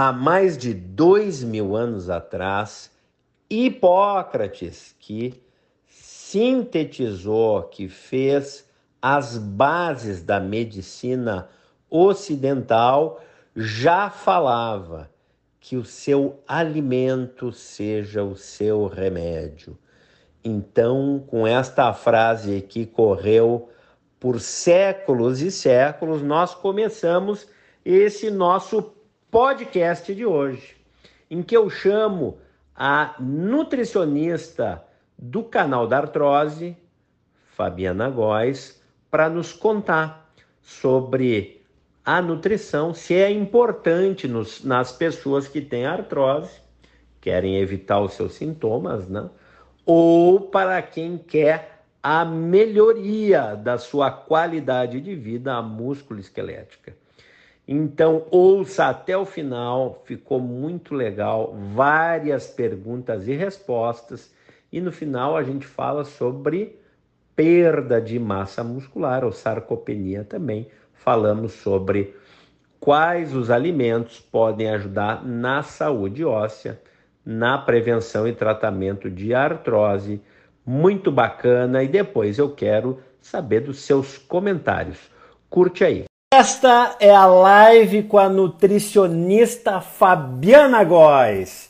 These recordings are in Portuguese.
há mais de dois mil anos atrás, Hipócrates, que sintetizou, que fez as bases da medicina ocidental, já falava que o seu alimento seja o seu remédio. Então, com esta frase que correu por séculos e séculos, nós começamos esse nosso podcast de hoje, em que eu chamo a nutricionista do canal da artrose, Fabiana Góes, para nos contar sobre a nutrição, se é importante nos, nas pessoas que têm artrose, querem evitar os seus sintomas, né? ou para quem quer a melhoria da sua qualidade de vida a músculo esquelética. Então, ouça até o final, ficou muito legal, várias perguntas e respostas, e no final a gente fala sobre perda de massa muscular ou sarcopenia também. Falamos sobre quais os alimentos podem ajudar na saúde óssea, na prevenção e tratamento de artrose. Muito bacana, e depois eu quero saber dos seus comentários. Curte aí. Esta é a live com a nutricionista Fabiana Góes.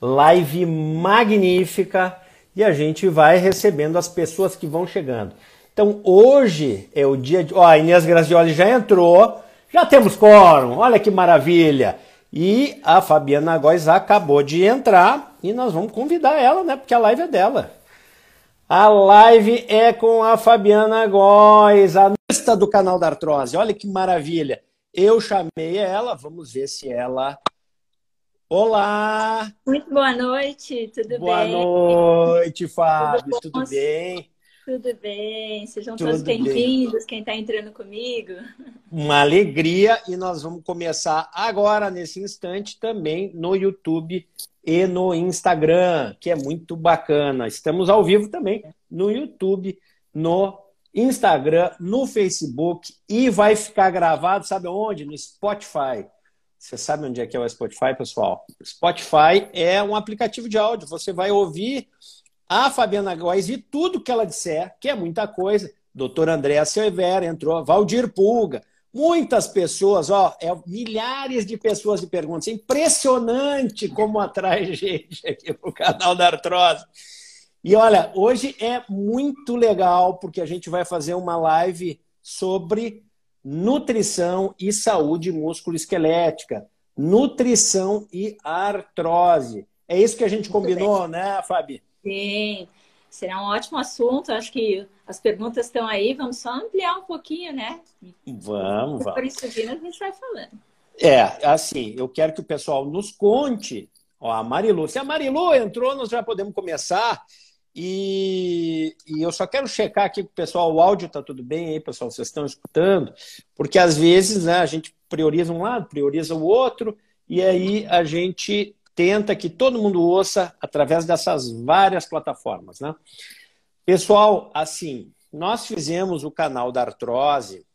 Live magnífica e a gente vai recebendo as pessoas que vão chegando. Então hoje é o dia de. Ó, a Inês Grazioli já entrou, já temos quórum, olha que maravilha. E a Fabiana Góes acabou de entrar e nós vamos convidar ela, né? Porque a live é dela. A live é com a Fabiana Góes, a do canal da Artrose. Olha que maravilha. Eu chamei ela, vamos ver se ela. Olá! Muito boa noite, tudo boa bem? Boa noite, Fábio, tudo, tudo bem? Tudo bem, sejam Tudo todos bem-vindos, quem está entrando comigo. Uma alegria e nós vamos começar agora, nesse instante, também no YouTube e no Instagram, que é muito bacana. Estamos ao vivo também no YouTube, no Instagram, no Facebook e vai ficar gravado, sabe onde? No Spotify. Você sabe onde é que é o Spotify, pessoal? Spotify é um aplicativo de áudio. Você vai ouvir a Fabiana Góes e tudo que ela disser, que é muita coisa. Doutor Andréa Silveira entrou, Valdir Pulga, muitas pessoas, ó, é, milhares de pessoas de perguntas. Impressionante como atrai gente aqui para o canal da Artrose. E olha, hoje é muito legal porque a gente vai fazer uma live sobre nutrição e saúde músculo-esquelética, nutrição e artrose. É isso que a gente combinou, né, Fabi? Sim, será um ótimo assunto. Acho que as perguntas estão aí. Vamos só ampliar um pouquinho, né? Vamos, vamos. Por isso vindo, a gente vai falando. É, assim, eu quero que o pessoal nos conte. Ó, a Marilu. Se a Marilu entrou, nós já podemos começar. E, e, eu só quero checar aqui com o pessoal, o áudio está tudo bem aí, pessoal, vocês estão escutando? Porque às vezes né, a gente prioriza um lado, prioriza o outro, e aí a gente tenta que todo mundo ouça através dessas várias plataformas. Né? Pessoal, assim, nós fizemos o canal da artrose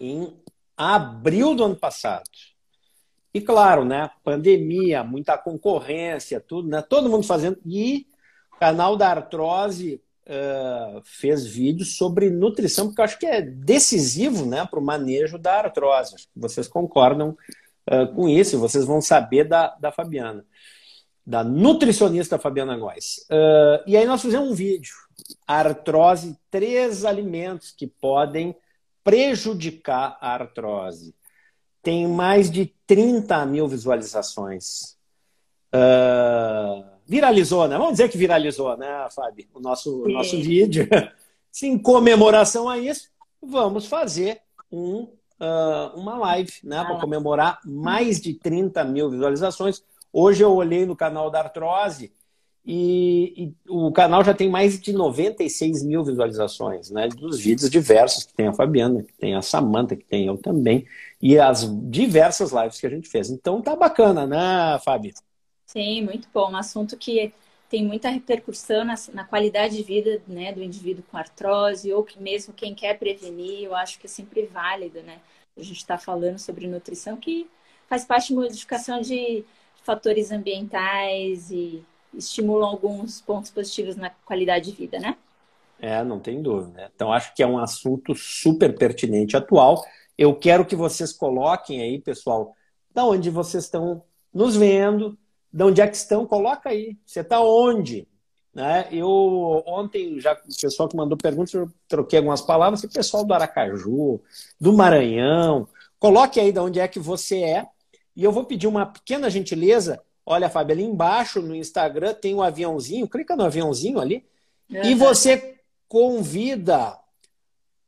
em abril do ano passado. E claro, né, pandemia, muita concorrência, tudo, né, todo mundo fazendo. E canal da artrose uh, fez vídeos sobre nutrição, porque eu acho que é decisivo né, para o manejo da artrose. Vocês concordam uh, com isso, vocês vão saber da, da Fabiana, da nutricionista Fabiana Góes. Uh, e aí nós fizemos um vídeo, artrose, três alimentos que podem prejudicar a artrose. Tem mais de 30 mil visualizações. Uh, viralizou, né? Vamos dizer que viralizou, né, Fábio? O nosso, nosso vídeo. Em comemoração a isso, vamos fazer um uh, uma live, né, ah. para comemorar mais de 30 mil visualizações. Hoje eu olhei no canal da Artrose e, e, o canal já tem mais de 96 mil visualizações, né? Dos vídeos diversos que tem a Fabiana, que tem a Samanta, que tem eu também, e as diversas lives que a gente fez. Então tá bacana, né, Fábio? Sim, muito bom. Um assunto que tem muita repercussão na, na, qualidade de vida né, do indivíduo com artrose, ou que mesmo quem quer prevenir, eu acho que é sempre válido, né? A gente está falando sobre nutrição que faz parte de modificação de fatores ambientais e estimulam alguns pontos positivos na qualidade de vida, né? É, não tem dúvida. Então, acho que é um assunto super pertinente atual. Eu quero que vocês coloquem aí, pessoal, da onde vocês estão nos vendo, de onde é que estão, coloca aí. Você está onde? Né? Eu ontem, já o pessoal que mandou perguntas, eu troquei algumas palavras, o pessoal do Aracaju, do Maranhão, coloque aí de onde é que você é. E eu vou pedir uma pequena gentileza. Olha, Fábio, ali embaixo no Instagram tem um aviãozinho, clica no aviãozinho ali, uhum. e você convida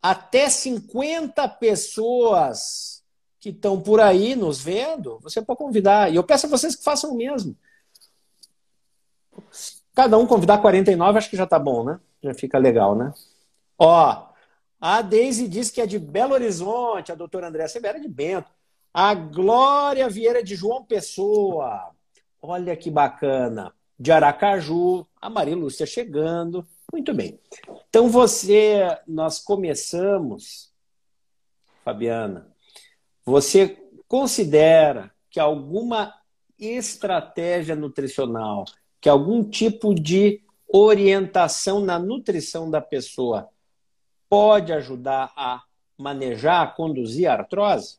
até 50 pessoas que estão por aí nos vendo, você pode convidar. E eu peço a vocês que façam o mesmo. Cada um convidar 49, acho que já tá bom, né? Já fica legal, né? Ó, a Deise diz que é de Belo Horizonte, a doutora Andréa Severa é de Bento. A Glória Vieira de João Pessoa. Olha que bacana. De Aracaju, a Maria Lúcia chegando. Muito bem. Então você, nós começamos, Fabiana, você considera que alguma estratégia nutricional, que algum tipo de orientação na nutrição da pessoa pode ajudar a manejar, a conduzir a artrose?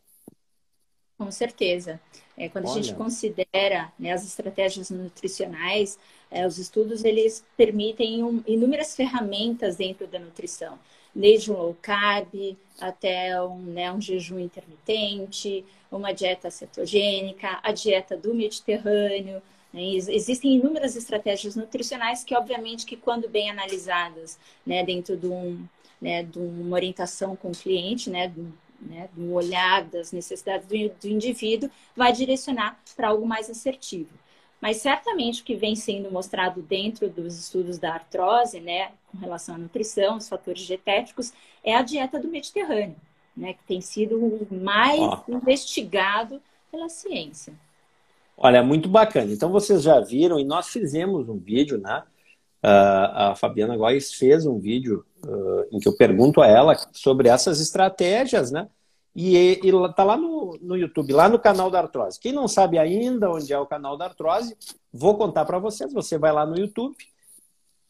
Com certeza. É, quando Olha. a gente considera né, as estratégias nutricionais, é, os estudos eles permitem um, inúmeras ferramentas dentro da nutrição, desde um low carb até um, né, um jejum intermitente, uma dieta cetogênica, a dieta do Mediterrâneo. Né? Existem inúmeras estratégias nutricionais que, obviamente, que quando bem analisadas né, dentro de, um, né, de uma orientação com o cliente, né, né, do olhar das necessidades do, do indivíduo, vai direcionar para algo mais assertivo. Mas certamente o que vem sendo mostrado dentro dos estudos da artrose, né, com relação à nutrição, os fatores dietéticos, é a dieta do Mediterrâneo, né, que tem sido o mais investigado pela ciência. Olha, muito bacana. Então vocês já viram e nós fizemos um vídeo, né? Uh, a Fabiana Góes fez um vídeo uh, em que eu pergunto a ela sobre essas estratégias, né? E, está lá no, no YouTube, lá no canal da Artrose. Quem não sabe ainda onde é o canal da Artrose, vou contar para vocês. Você vai lá no YouTube,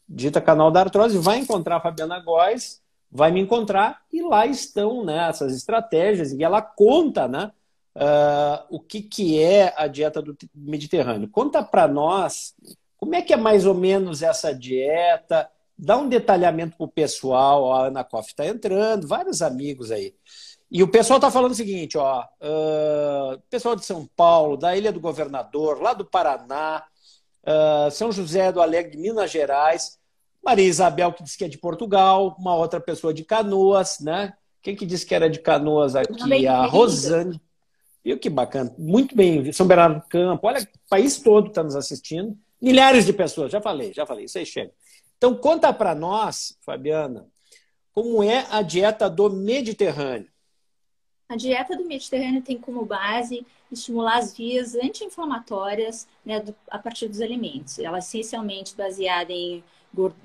digita canal da Artrose, vai encontrar a Fabiana Góes, vai me encontrar e lá estão né, essas estratégias e ela conta né, uh, o que, que é a dieta do Mediterrâneo. Conta para nós como é que é mais ou menos essa dieta, dá um detalhamento para o pessoal, a Ana Koff está entrando, vários amigos aí. E o pessoal está falando o seguinte, ó, uh, pessoal de São Paulo, da Ilha do Governador, lá do Paraná, uh, São José do Alegre, Minas Gerais, Maria Isabel, que disse que é de Portugal, uma outra pessoa de Canoas, né? Quem que disse que era de Canoas aqui? A Rosane. Viu que bacana? Muito bem, São Bernardo do Campo, olha, o país todo está nos assistindo. Milhares de pessoas, já falei, já falei, isso aí chega. Então, conta para nós, Fabiana, como é a dieta do Mediterrâneo. A dieta do Mediterrâneo tem como base estimular as vias anti-inflamatórias né, a partir dos alimentos. Ela é essencialmente baseada em,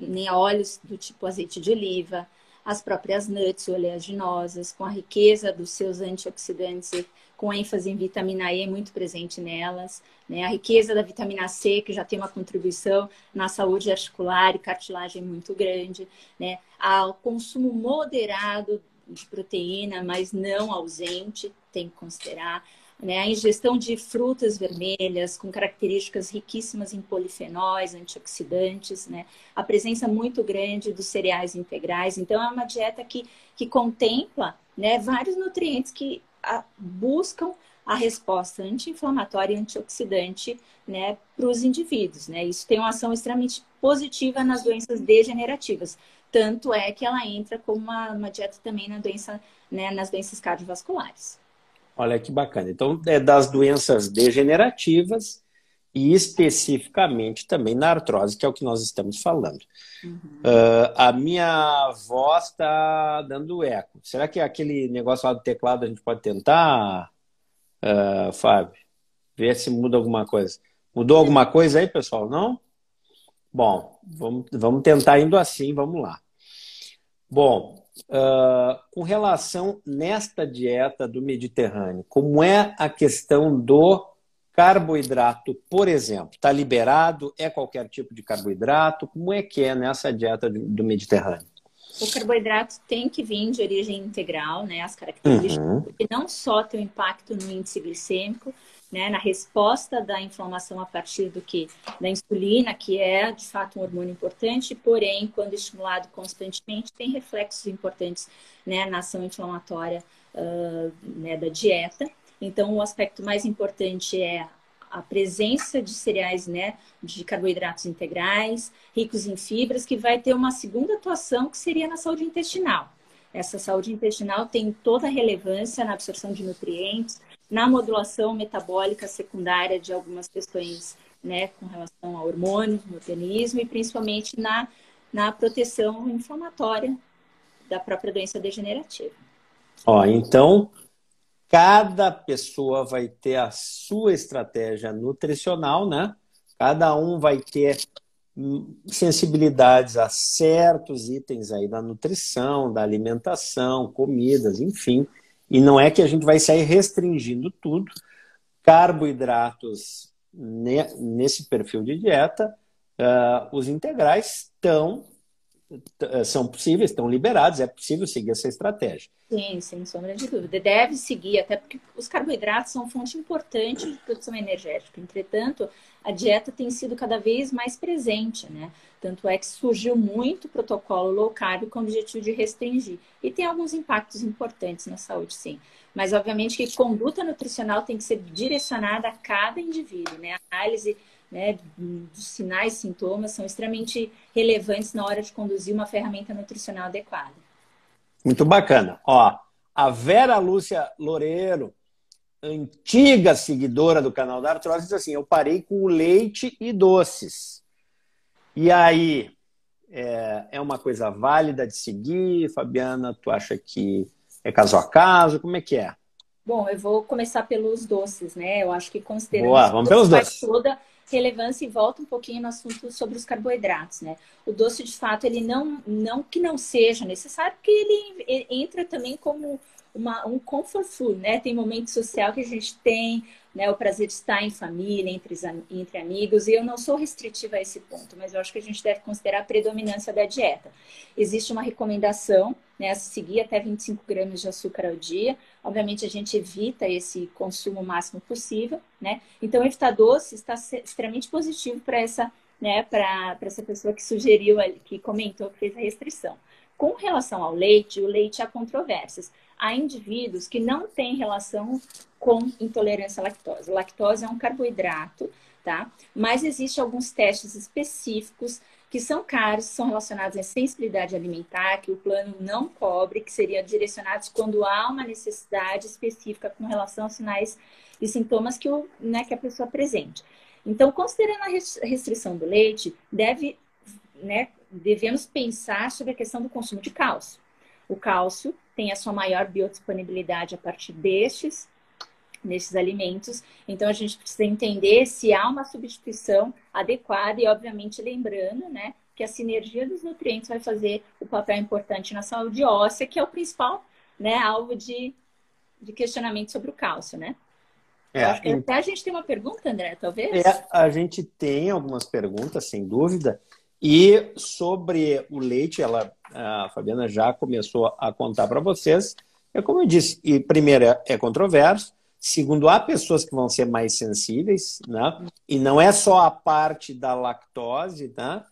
em óleos do tipo azeite de oliva, as próprias nuts oleaginosas, com a riqueza dos seus antioxidantes, com ênfase em vitamina E muito presente nelas, né? a riqueza da vitamina C, que já tem uma contribuição na saúde articular e cartilagem muito grande, né? o consumo moderado de proteína, mas não ausente, tem que considerar. Né? A ingestão de frutas vermelhas com características riquíssimas em polifenóis, antioxidantes, né? a presença muito grande dos cereais integrais. Então, é uma dieta que, que contempla né, vários nutrientes que a, buscam a resposta anti-inflamatória e antioxidante né, para os indivíduos. Né? Isso tem uma ação extremamente positiva nas doenças degenerativas. Tanto é que ela entra como uma, uma dieta também na doença, né, nas doenças cardiovasculares. Olha que bacana. Então, é das doenças degenerativas e especificamente também na artrose, que é o que nós estamos falando. Uhum. Uh, a minha voz está dando eco. Será que aquele negócio lá do teclado a gente pode tentar, uh, Fábio? Ver se muda alguma coisa. Mudou alguma coisa aí, pessoal? Não? Bom, vamos, vamos tentar indo assim, vamos lá. Bom, uh, com relação nesta dieta do Mediterrâneo, como é a questão do carboidrato, por exemplo? Está liberado? É qualquer tipo de carboidrato? Como é que é nessa dieta do Mediterrâneo? O carboidrato tem que vir de origem integral, né? As características, uhum. porque não só tem o impacto no índice glicêmico, né, na resposta da inflamação a partir do que da insulina, que é de fato um hormônio importante, porém, quando estimulado constantemente, tem reflexos importantes né, na ação inflamatória uh, né, da dieta. Então, o aspecto mais importante é a presença de cereais, né, de carboidratos integrais, ricos em fibras, que vai ter uma segunda atuação que seria na saúde intestinal. Essa saúde intestinal tem toda a relevância na absorção de nutrientes, na modulação metabólica secundária de algumas questões né, com relação a hormônios no organismo e principalmente na, na proteção inflamatória da própria doença degenerativa. Ó, então, cada pessoa vai ter a sua estratégia nutricional, né? Cada um vai ter sensibilidades a certos itens aí da nutrição, da alimentação, comidas, enfim. E não é que a gente vai sair restringindo tudo. Carboidratos nesse perfil de dieta, uh, os integrais estão são possíveis, estão liberados, é possível seguir essa estratégia. Sim, sem sombra de dúvida. Deve seguir, até porque os carboidratos são fonte importante de produção energética. Entretanto, a dieta tem sido cada vez mais presente, né? Tanto é que surgiu muito protocolo low carb com o objetivo de restringir. E tem alguns impactos importantes na saúde, sim. Mas, obviamente, que conduta nutricional tem que ser direcionada a cada indivíduo, né? A análise né, dos sinais e sintomas são extremamente relevantes na hora de conduzir uma ferramenta nutricional adequada. Muito bacana. Ó, a Vera Lúcia Loureiro, antiga seguidora do canal da Artrose, diz assim: Eu parei com leite e doces. E aí, é, é uma coisa válida de seguir? Fabiana, tu acha que é caso a caso? Como é que é? Bom, eu vou começar pelos doces, né? Eu acho que considerando Boa, vamos pelos doces. toda relevância e volta um pouquinho no assunto sobre os carboidratos, né? O doce, de fato, ele não, não que não seja necessário, porque ele, ele entra também como uma, um comfort food, né? Tem momento social que a gente tem, né? O prazer de estar em família, entre, entre amigos, e eu não sou restritiva a esse ponto, mas eu acho que a gente deve considerar a predominância da dieta. Existe uma recomendação, né? Seguir até 25 gramas de açúcar ao dia. Obviamente, a gente evita esse consumo máximo possível, né? Então, evitar doce está extremamente positivo para essa, né? Para essa pessoa que sugeriu, que comentou que fez a restrição. Com relação ao leite, o leite há controvérsias há indivíduos que não têm relação com intolerância à lactose. lactose é um carboidrato, tá? Mas existem alguns testes específicos que são caros, são relacionados à sensibilidade alimentar, que o plano não cobre, que seriam direcionados quando há uma necessidade específica com relação aos sinais e sintomas que, o, né, que a pessoa apresente. Então, considerando a restrição do leite, deve, né, devemos pensar sobre a questão do consumo de cálcio. O cálcio tem a sua maior biodisponibilidade a partir destes, nesses alimentos. Então, a gente precisa entender se há uma substituição adequada e, obviamente, lembrando, né, que a sinergia dos nutrientes vai fazer o papel importante na saúde óssea, que é o principal, né, alvo de, de questionamento sobre o cálcio, né? É, acho que até a gente tem uma pergunta, André, talvez? É, a gente tem algumas perguntas, sem dúvida. E sobre o leite, ela, a Fabiana já começou a contar para vocês. É como eu disse, e primeiro é, é controverso, segundo há pessoas que vão ser mais sensíveis, né? E não é só a parte da lactose, né?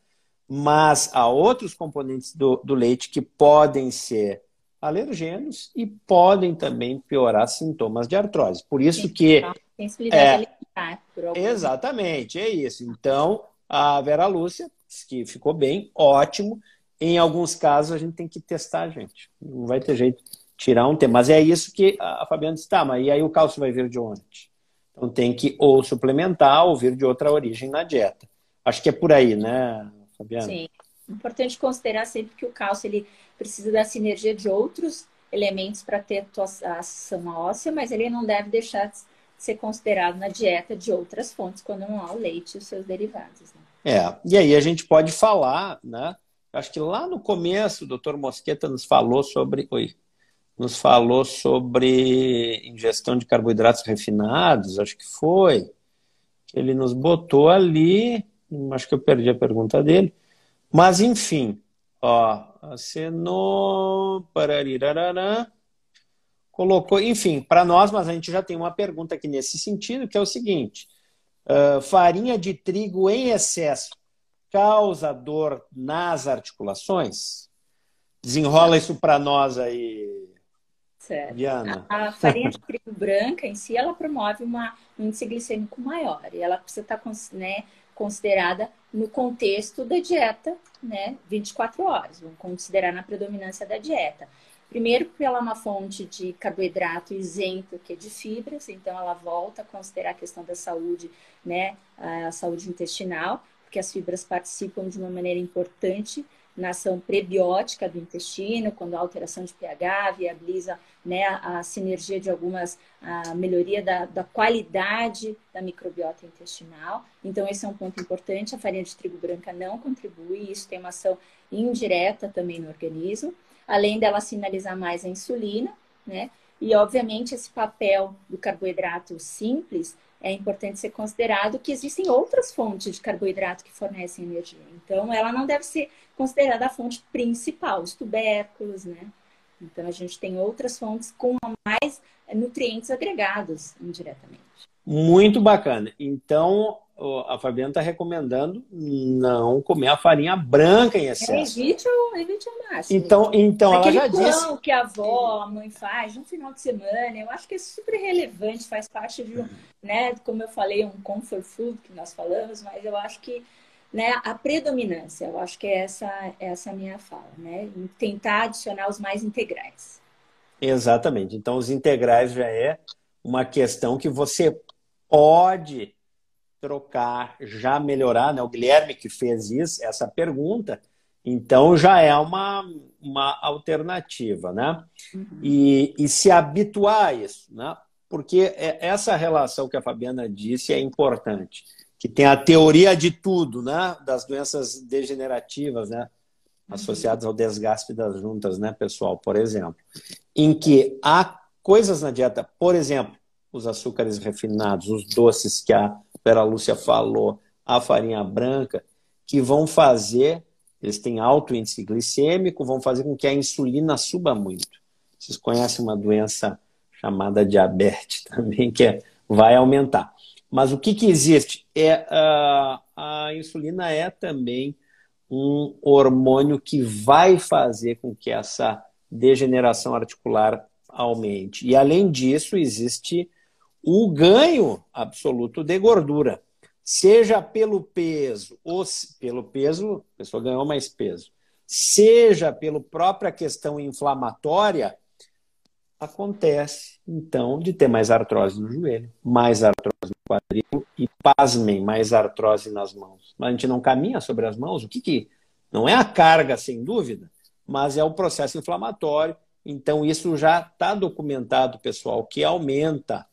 Mas há outros componentes do, do leite que podem ser alergênios e podem também piorar sintomas de artrose. Por isso que sensibilidade é. Exatamente, é isso. Então, a Vera Lúcia que ficou bem, ótimo. Em alguns casos a gente tem que testar, gente. Não vai ter jeito tirar um tempo. Mas é isso que a Fabiana disse, tá, mas e aí o cálcio vai vir de onde? Então tem que ou suplementar ou vir de outra origem na dieta. Acho que é por aí, né, Fabiana? Sim. Importante considerar sempre que o cálcio ele precisa da sinergia de outros elementos para ter a ação óssea, mas ele não deve deixar de ser considerado na dieta de outras fontes quando não há o leite e os seus derivados. Né? É, e aí a gente pode falar, né? acho que lá no começo o doutor Mosqueta nos falou sobre. Oi, nos falou sobre ingestão de carboidratos refinados, acho que foi. Ele nos botou ali, acho que eu perdi a pergunta dele. Mas, enfim, ó, acenou, colocou, enfim, para nós, mas a gente já tem uma pergunta aqui nesse sentido, que é o seguinte: uh, farinha de trigo em excesso causa dor nas articulações? Desenrola isso para nós aí, Diana. A, a farinha de trigo branca em si, ela promove uma, um índice glicêmico maior e ela precisa estar tá né, considerada no contexto da dieta, né, 24 horas. Vamos considerar na predominância da dieta. Primeiro, porque ela é uma fonte de carboidrato isento, que é de fibras, então ela volta a considerar a questão da saúde, né, a saúde intestinal, porque as fibras participam de uma maneira importante na ação prebiótica do intestino, quando há alteração de pH, viabiliza né, a, sinergia de algumas, a melhoria da, da, qualidade da microbiota intestinal. Então, esse é um ponto importante. A farinha de trigo branca não contribui, isso tem uma ação indireta também no organismo, além dela sinalizar mais a insulina, né? E, obviamente, esse papel do carboidrato simples é importante ser considerado que existem outras fontes de carboidrato que fornecem energia. Então, ela não deve ser considerada a fonte principal, os tubérculos, né? Então, a gente tem outras fontes com mais nutrientes agregados indiretamente. Muito bacana. Então, a Fabiana está recomendando não comer a farinha branca em excesso. É, evite, o, evite ao máximo. Então, então ela já disse. que a avó, a mãe faz no final de semana, eu acho que é super relevante, faz parte de um, né, como eu falei, um comfort food que nós falamos, mas eu acho que né, a predominância, eu acho que é essa, essa a minha fala, né? Tentar adicionar os mais integrais. Exatamente. Então, os integrais já é uma questão que você pode trocar, já melhorar, né? O Guilherme que fez isso, essa pergunta, então já é uma, uma alternativa, né? Uhum. E, e se habituar a isso, né? Porque é, essa relação que a Fabiana disse é importante, que tem a teoria de tudo, né? Das doenças degenerativas, né? Associadas ao desgaste das juntas, né, pessoal? Por exemplo, em que há coisas na dieta, por exemplo, os açúcares refinados, os doces que a Vera Lúcia falou, a farinha branca, que vão fazer, eles têm alto índice glicêmico, vão fazer com que a insulina suba muito. Vocês conhecem uma doença chamada diabetes também, que é, vai aumentar. Mas o que, que existe? É, a, a insulina é também um hormônio que vai fazer com que essa degeneração articular aumente. E além disso, existe o ganho absoluto de gordura, seja pelo peso, ou pelo peso, a pessoa ganhou mais peso, seja pela própria questão inflamatória, acontece, então, de ter mais artrose no joelho, mais artrose quadril e, pasmem, mais artrose nas mãos. Mas a gente não caminha sobre as mãos, o que que... Não é a carga, sem dúvida, mas é o processo inflamatório. Então, isso já está documentado, pessoal, que aumenta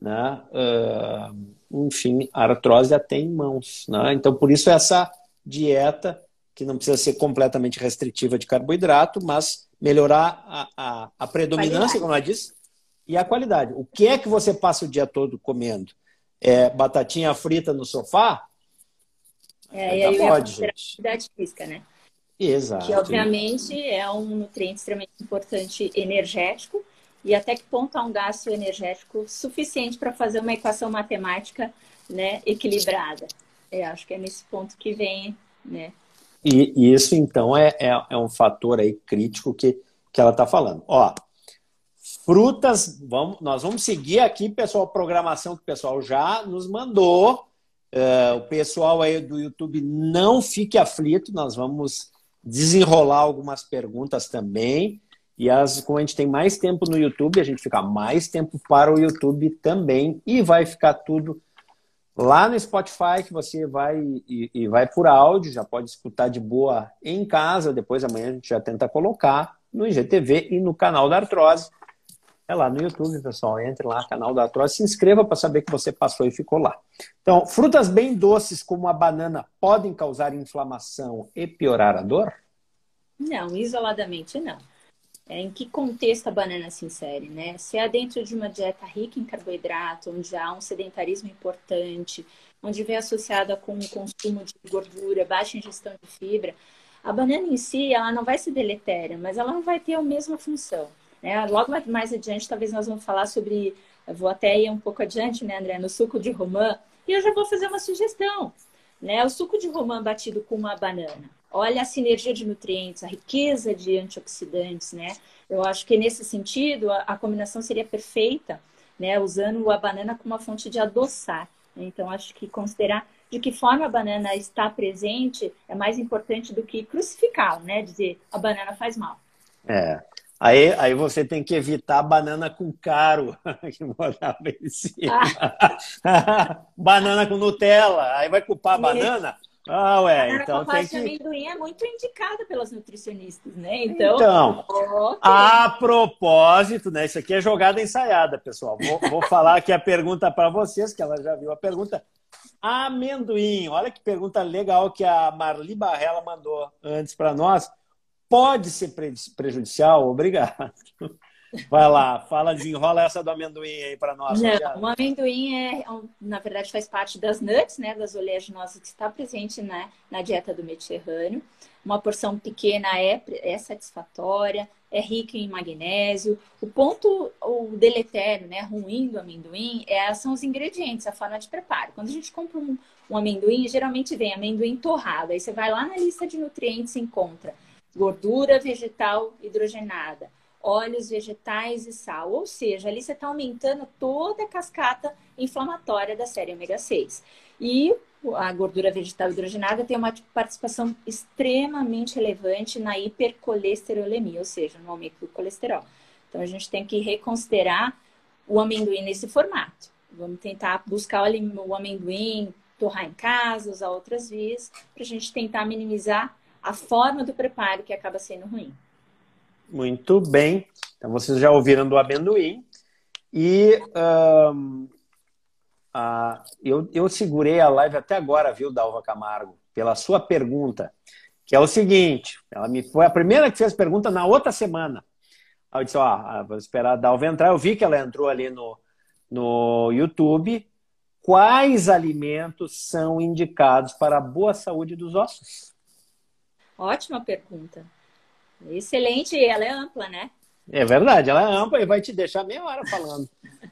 né? Uh, enfim, a artrose até em mãos. Né? Então, por isso, essa dieta, que não precisa ser completamente restritiva de carboidrato, mas melhorar a, a, a predominância, qualidade. como ela disse, e a qualidade. O que é que você passa o dia todo comendo? É batatinha frita no sofá? É, e aí pode, gente. atividade física, né? Exato. Que, obviamente, é um nutriente extremamente importante energético, e até que ponto há um gasto energético suficiente para fazer uma equação matemática né, equilibrada. Eu acho que é nesse ponto que vem, né? E, e isso, então, é, é, é, um fator aí crítico que, que ela está falando. Ó, frutas, vamos, nós vamos seguir aqui, pessoal, a programação que o pessoal já nos mandou. Uh, o pessoal aí do YouTube não fique aflito, nós vamos desenrolar algumas perguntas também. E as, como a gente tem mais tempo no YouTube, a gente fica mais tempo para o YouTube também. E vai ficar tudo lá no Spotify, que você vai e, e vai por áudio, já pode escutar de boa em casa. Depois amanhã a gente já tenta colocar no IGTV e no canal da Artrose. É lá no YouTube, pessoal. Entre lá, canal da Artrose. Se inscreva para saber que você passou e ficou lá. Então, frutas bem doces como a banana podem causar inflamação e piorar a dor? Não, isoladamente não. É, em que contexto a banana se insere, né? Se é dentro de uma dieta rica em carboidrato, onde há um sedentarismo importante, onde vem associada com o consumo de gordura, baixa ingestão de fibra, a banana em si, ela não vai ser deletéria, mas ela não vai ter a mesma função. Né? Logo mais adiante, talvez nós vamos falar sobre, vou até ir um pouco adiante, né, André, no suco de romã, e eu já vou fazer uma sugestão. Né? O suco de romã batido com uma banana. Olha a sinergia de nutrientes, a riqueza de antioxidantes, né? Eu acho que nesse sentido a, a combinação seria perfeita, né? Usando a banana como uma fonte de adoçar. Então acho que considerar de que forma a banana está presente é mais importante do que crucificar, né? Dizer a banana faz mal. É. Aí, aí você tem que evitar banana com caro, que botava em cima. Ah. banana com Nutella, aí vai culpar a banana? Ah, ué, a então tem que... amendoim é muito indicada pelas nutricionistas, né? Então, então okay. a propósito, né? Isso aqui é jogada ensaiada, pessoal. Vou, vou falar aqui a pergunta para vocês, que ela já viu a pergunta. Amendoim, olha que pergunta legal que a Marli Barrela mandou antes para nós. Pode ser prejudicial? Obrigado. Vai lá, fala, desenrola essa do amendoim aí para nós. Não, o amendoim é, na verdade, faz parte das nuts, né, das oleaginosas que está presente na, na dieta do Mediterrâneo. Uma porção pequena é, é satisfatória, é rica em magnésio. O ponto, o deletério, né, ruim do amendoim é, são os ingredientes, a forma de preparo. Quando a gente compra um, um amendoim, geralmente vem amendoim torrado. Aí você vai lá na lista de nutrientes e encontra gordura vegetal hidrogenada óleos vegetais e sal. Ou seja, ali você está aumentando toda a cascata inflamatória da série ômega 6. E a gordura vegetal hidrogenada tem uma participação extremamente relevante na hipercolesterolemia, ou seja, no aumento do colesterol. Então a gente tem que reconsiderar o amendoim nesse formato. Vamos tentar buscar o amendoim, torrar em casa, usar outras vias, para a gente tentar minimizar a forma do preparo que acaba sendo ruim. Muito bem. Então vocês já ouviram do amendoim. E um, a, eu, eu segurei a live até agora, viu, Dalva Camargo, pela sua pergunta, que é o seguinte: ela me foi a primeira que fez pergunta na outra semana. Aí eu disse: Ó, ah, vou esperar a Dalva entrar. Eu vi que ela entrou ali no, no YouTube. Quais alimentos são indicados para a boa saúde dos ossos? Ótima pergunta. Excelente, ela é ampla, né? É verdade, ela é ampla e vai te deixar meia hora falando.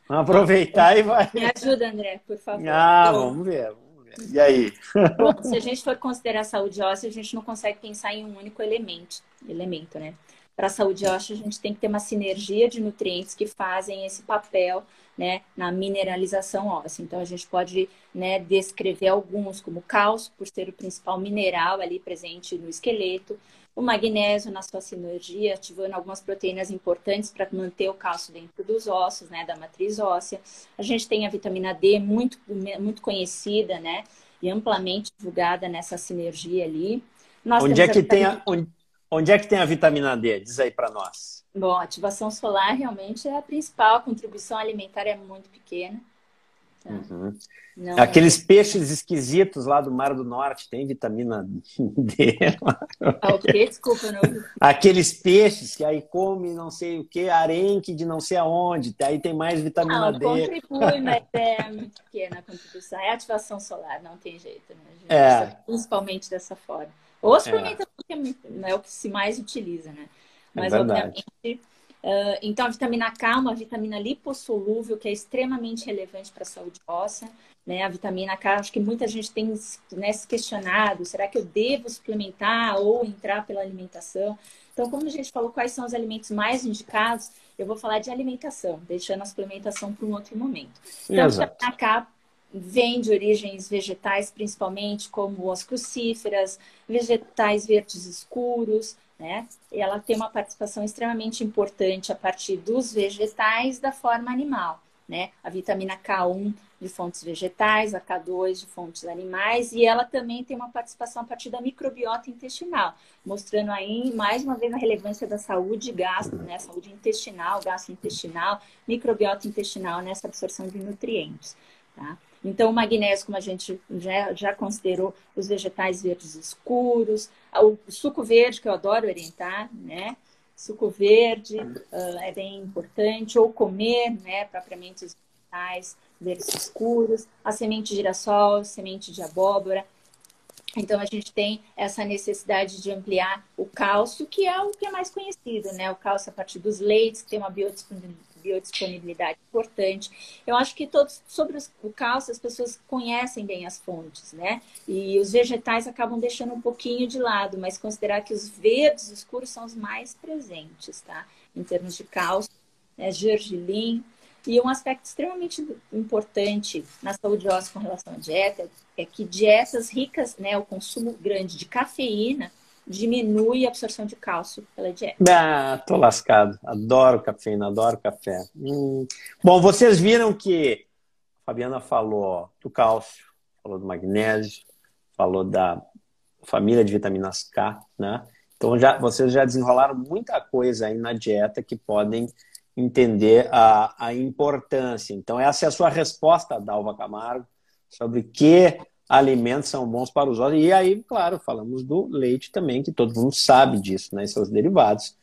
Vamos aproveitar e vai. Me ajuda, André, por favor. Ah, vamos ver, vamos ver. E aí? Bom, se a gente for considerar a saúde óssea, a gente não consegue pensar em um único elemento, elemento, né? Para a saúde óssea, a gente tem que ter uma sinergia de nutrientes que fazem esse papel né, na mineralização óssea. Então, a gente pode né, descrever alguns, como cálcio, por ser o principal mineral ali presente no esqueleto, o magnésio na sua sinergia, ativando algumas proteínas importantes para manter o cálcio dentro dos ossos, né, da matriz óssea. A gente tem a vitamina D, muito, muito conhecida, né, e amplamente divulgada nessa sinergia ali. Nós onde é que vitamina... tem a, onde, onde é que tem a vitamina D? Diz aí para nós. Bom, a ativação solar realmente é a principal, a contribuição alimentar é muito pequena. Uhum. Não, Aqueles peixes esquisitos lá do Mar do Norte tem vitamina D. Ah, o quê? Desculpa, não. Aqueles peixes que aí come não sei o que, arenque de não sei aonde, aí tem mais vitamina não, D. Contribui, mas é muito pequena a contribuição. É ativação solar, não tem jeito, né? É. Principalmente dessa forma. Ou suplementação, é. que é, é o que se mais utiliza, né? É mas, é obviamente Uh, então, a vitamina K é uma vitamina lipossolúvel que é extremamente relevante para a saúde óssea. Né? A vitamina K, acho que muita gente tem né, se questionado: será que eu devo suplementar ou entrar pela alimentação? Então, como a gente falou, quais são os alimentos mais indicados? Eu vou falar de alimentação, deixando a suplementação para um outro momento. Então, Exato. a vitamina K vem de origens vegetais, principalmente, como as crucíferas, vegetais verdes escuros, né? Ela tem uma participação extremamente importante a partir dos vegetais da forma animal, né? A vitamina K1 de fontes vegetais, a K2 de fontes animais, e ela também tem uma participação a partir da microbiota intestinal, mostrando aí mais uma vez a relevância da saúde gastro, né? Saúde intestinal, gastrointestinal, microbiota intestinal nessa absorção de nutrientes, tá? Então, o magnésio, como a gente já, já considerou, os vegetais verdes escuros, o suco verde, que eu adoro orientar, né? Suco verde uh, é bem importante, ou comer, né, propriamente os vegetais verdes escuros, a semente de girassol, semente de abóbora. Então, a gente tem essa necessidade de ampliar o cálcio, que é o que é mais conhecido, né? O cálcio a partir dos leites, que tem uma biodisponibilidade importante. Eu acho que todos sobre o cálcio as pessoas conhecem bem as fontes, né? E os vegetais acabam deixando um pouquinho de lado, mas considerar que os verdes escuros são os mais presentes, tá? Em termos de cálcio, né? gergelim. E um aspecto extremamente importante na saúde óssea com relação à dieta é que dietas ricas, né, o consumo grande de cafeína diminui a absorção de cálcio pela dieta. Ah, tô lascado. Adoro cafeína, adoro café. Hum. Bom, vocês viram que a Fabiana falou do cálcio, falou do magnésio, falou da família de vitaminas K, né? Então já, vocês já desenrolaram muita coisa aí na dieta que podem entender a, a importância. Então essa é a sua resposta, Dalva Camargo, sobre que alimentos são bons para os ossos. E aí, claro, falamos do leite também, que todo mundo sabe disso, né? E seus derivados.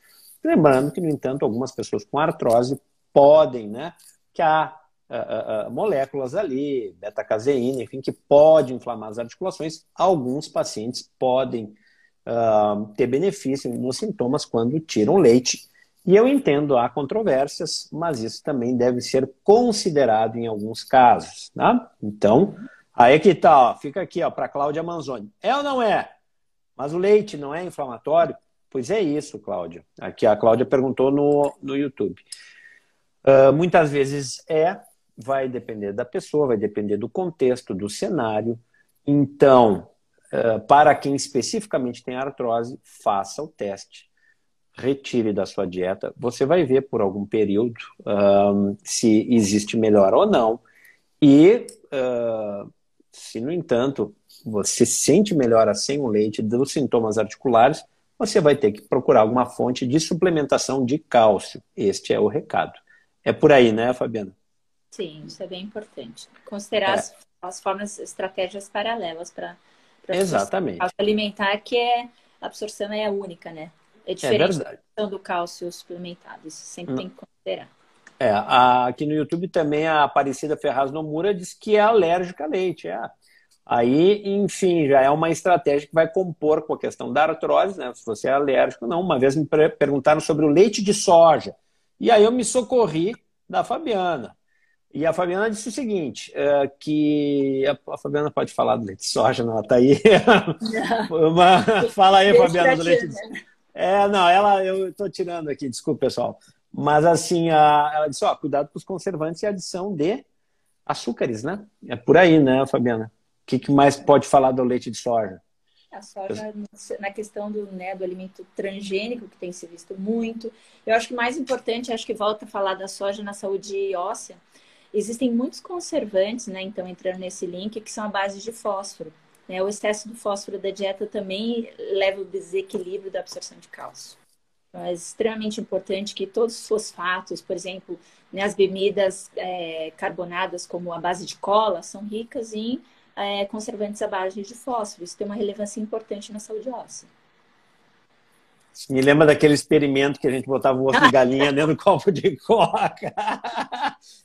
Lembrando que, no entanto, algumas pessoas com artrose podem, né? Que há uh, uh, moléculas ali, beta-caseína, enfim, que pode inflamar as articulações. Alguns pacientes podem uh, ter benefício nos sintomas quando tiram leite. E eu entendo, há controvérsias, mas isso também deve ser considerado em alguns casos, tá? Então, Aí que tá, ó, fica aqui, ó, para Cláudia Manzoni. É ou não é? Mas o leite não é inflamatório? Pois é isso, Cláudia. Aqui a Cláudia perguntou no, no YouTube. Uh, muitas vezes é, vai depender da pessoa, vai depender do contexto, do cenário. Então, uh, para quem especificamente tem artrose, faça o teste. Retire da sua dieta. Você vai ver por algum período uh, se existe melhora ou não. E se, no entanto, você sente melhora sem o leite dos sintomas articulares, você vai ter que procurar alguma fonte de suplementação de cálcio. Este é o recado. É por aí, né, Fabiana? Sim, isso é bem importante. Considerar é. as, as, formas, estratégias paralelas para Exatamente. alimentar, que é a absorção é única, né? É, é diferente é do cálcio suplementado. Isso sempre hum. tem que considerar. É, a, aqui no YouTube também a Aparecida Ferraz Nomura diz que é alérgica a leite. É. Aí, enfim, já é uma estratégia que vai compor com a questão da artrose, né? Se você é alérgico, não. Uma vez me perguntaram sobre o leite de soja. E aí eu me socorri da Fabiana. E a Fabiana disse o seguinte, é, que a, Fabiana pode falar do leite de soja, não, ela está aí. Uma... Fala aí, Fabiana, do leite de soja. É, não, ela, eu estou tirando aqui, desculpa, pessoal. Mas assim, a, ela disse, ó, cuidado com os conservantes e adição de açúcares, né? É por aí, né, Fabiana? O que, que mais pode falar do leite de soja? A soja, na questão do, né, do alimento transgênico, que tem se visto muito. Eu acho que mais importante, acho que volta a falar da soja na saúde óssea. Existem muitos conservantes, né, então entrando nesse link, que são a base de fósforo. Né? O excesso do fósforo da dieta também leva ao desequilíbrio da absorção de cálcio. Então, é extremamente importante que todos os fosfatos, por exemplo, né, as bebidas é, carbonadas como a base de cola, são ricas em é, conservantes à base de fósforo. Isso tem uma relevância importante na saúde óssea. Me lembra daquele experimento que a gente botava o osso de galinha dentro do copo de coca.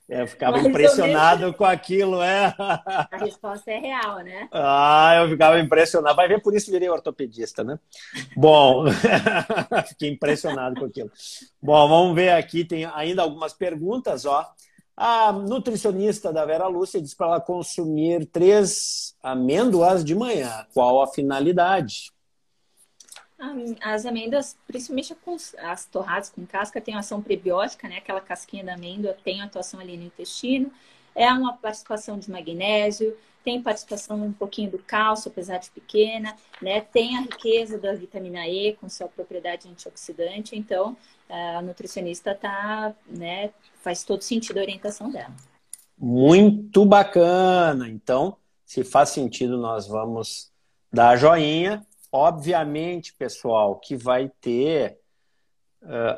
É, eu ficava Mais impressionado com aquilo, é. A resposta é real, né? Ah, eu ficava impressionado. Vai ver, por isso virei ortopedista, né? Bom, fiquei impressionado com aquilo. Bom, vamos ver aqui, tem ainda algumas perguntas, ó. A nutricionista da Vera Lúcia diz para ela consumir três amêndoas de manhã. Qual a finalidade? As amêndoas, principalmente as torradas com casca, têm ação prebiótica, né? Aquela casquinha da amêndoa tem atuação ali no intestino. É uma participação de magnésio, tem participação um pouquinho do cálcio, apesar de pequena, né? Tem a riqueza da vitamina E com sua propriedade antioxidante. Então, a nutricionista tá, né? Faz todo sentido a orientação dela. Muito bacana. Então, se faz sentido, nós vamos dar joinha Obviamente, pessoal, que vai ter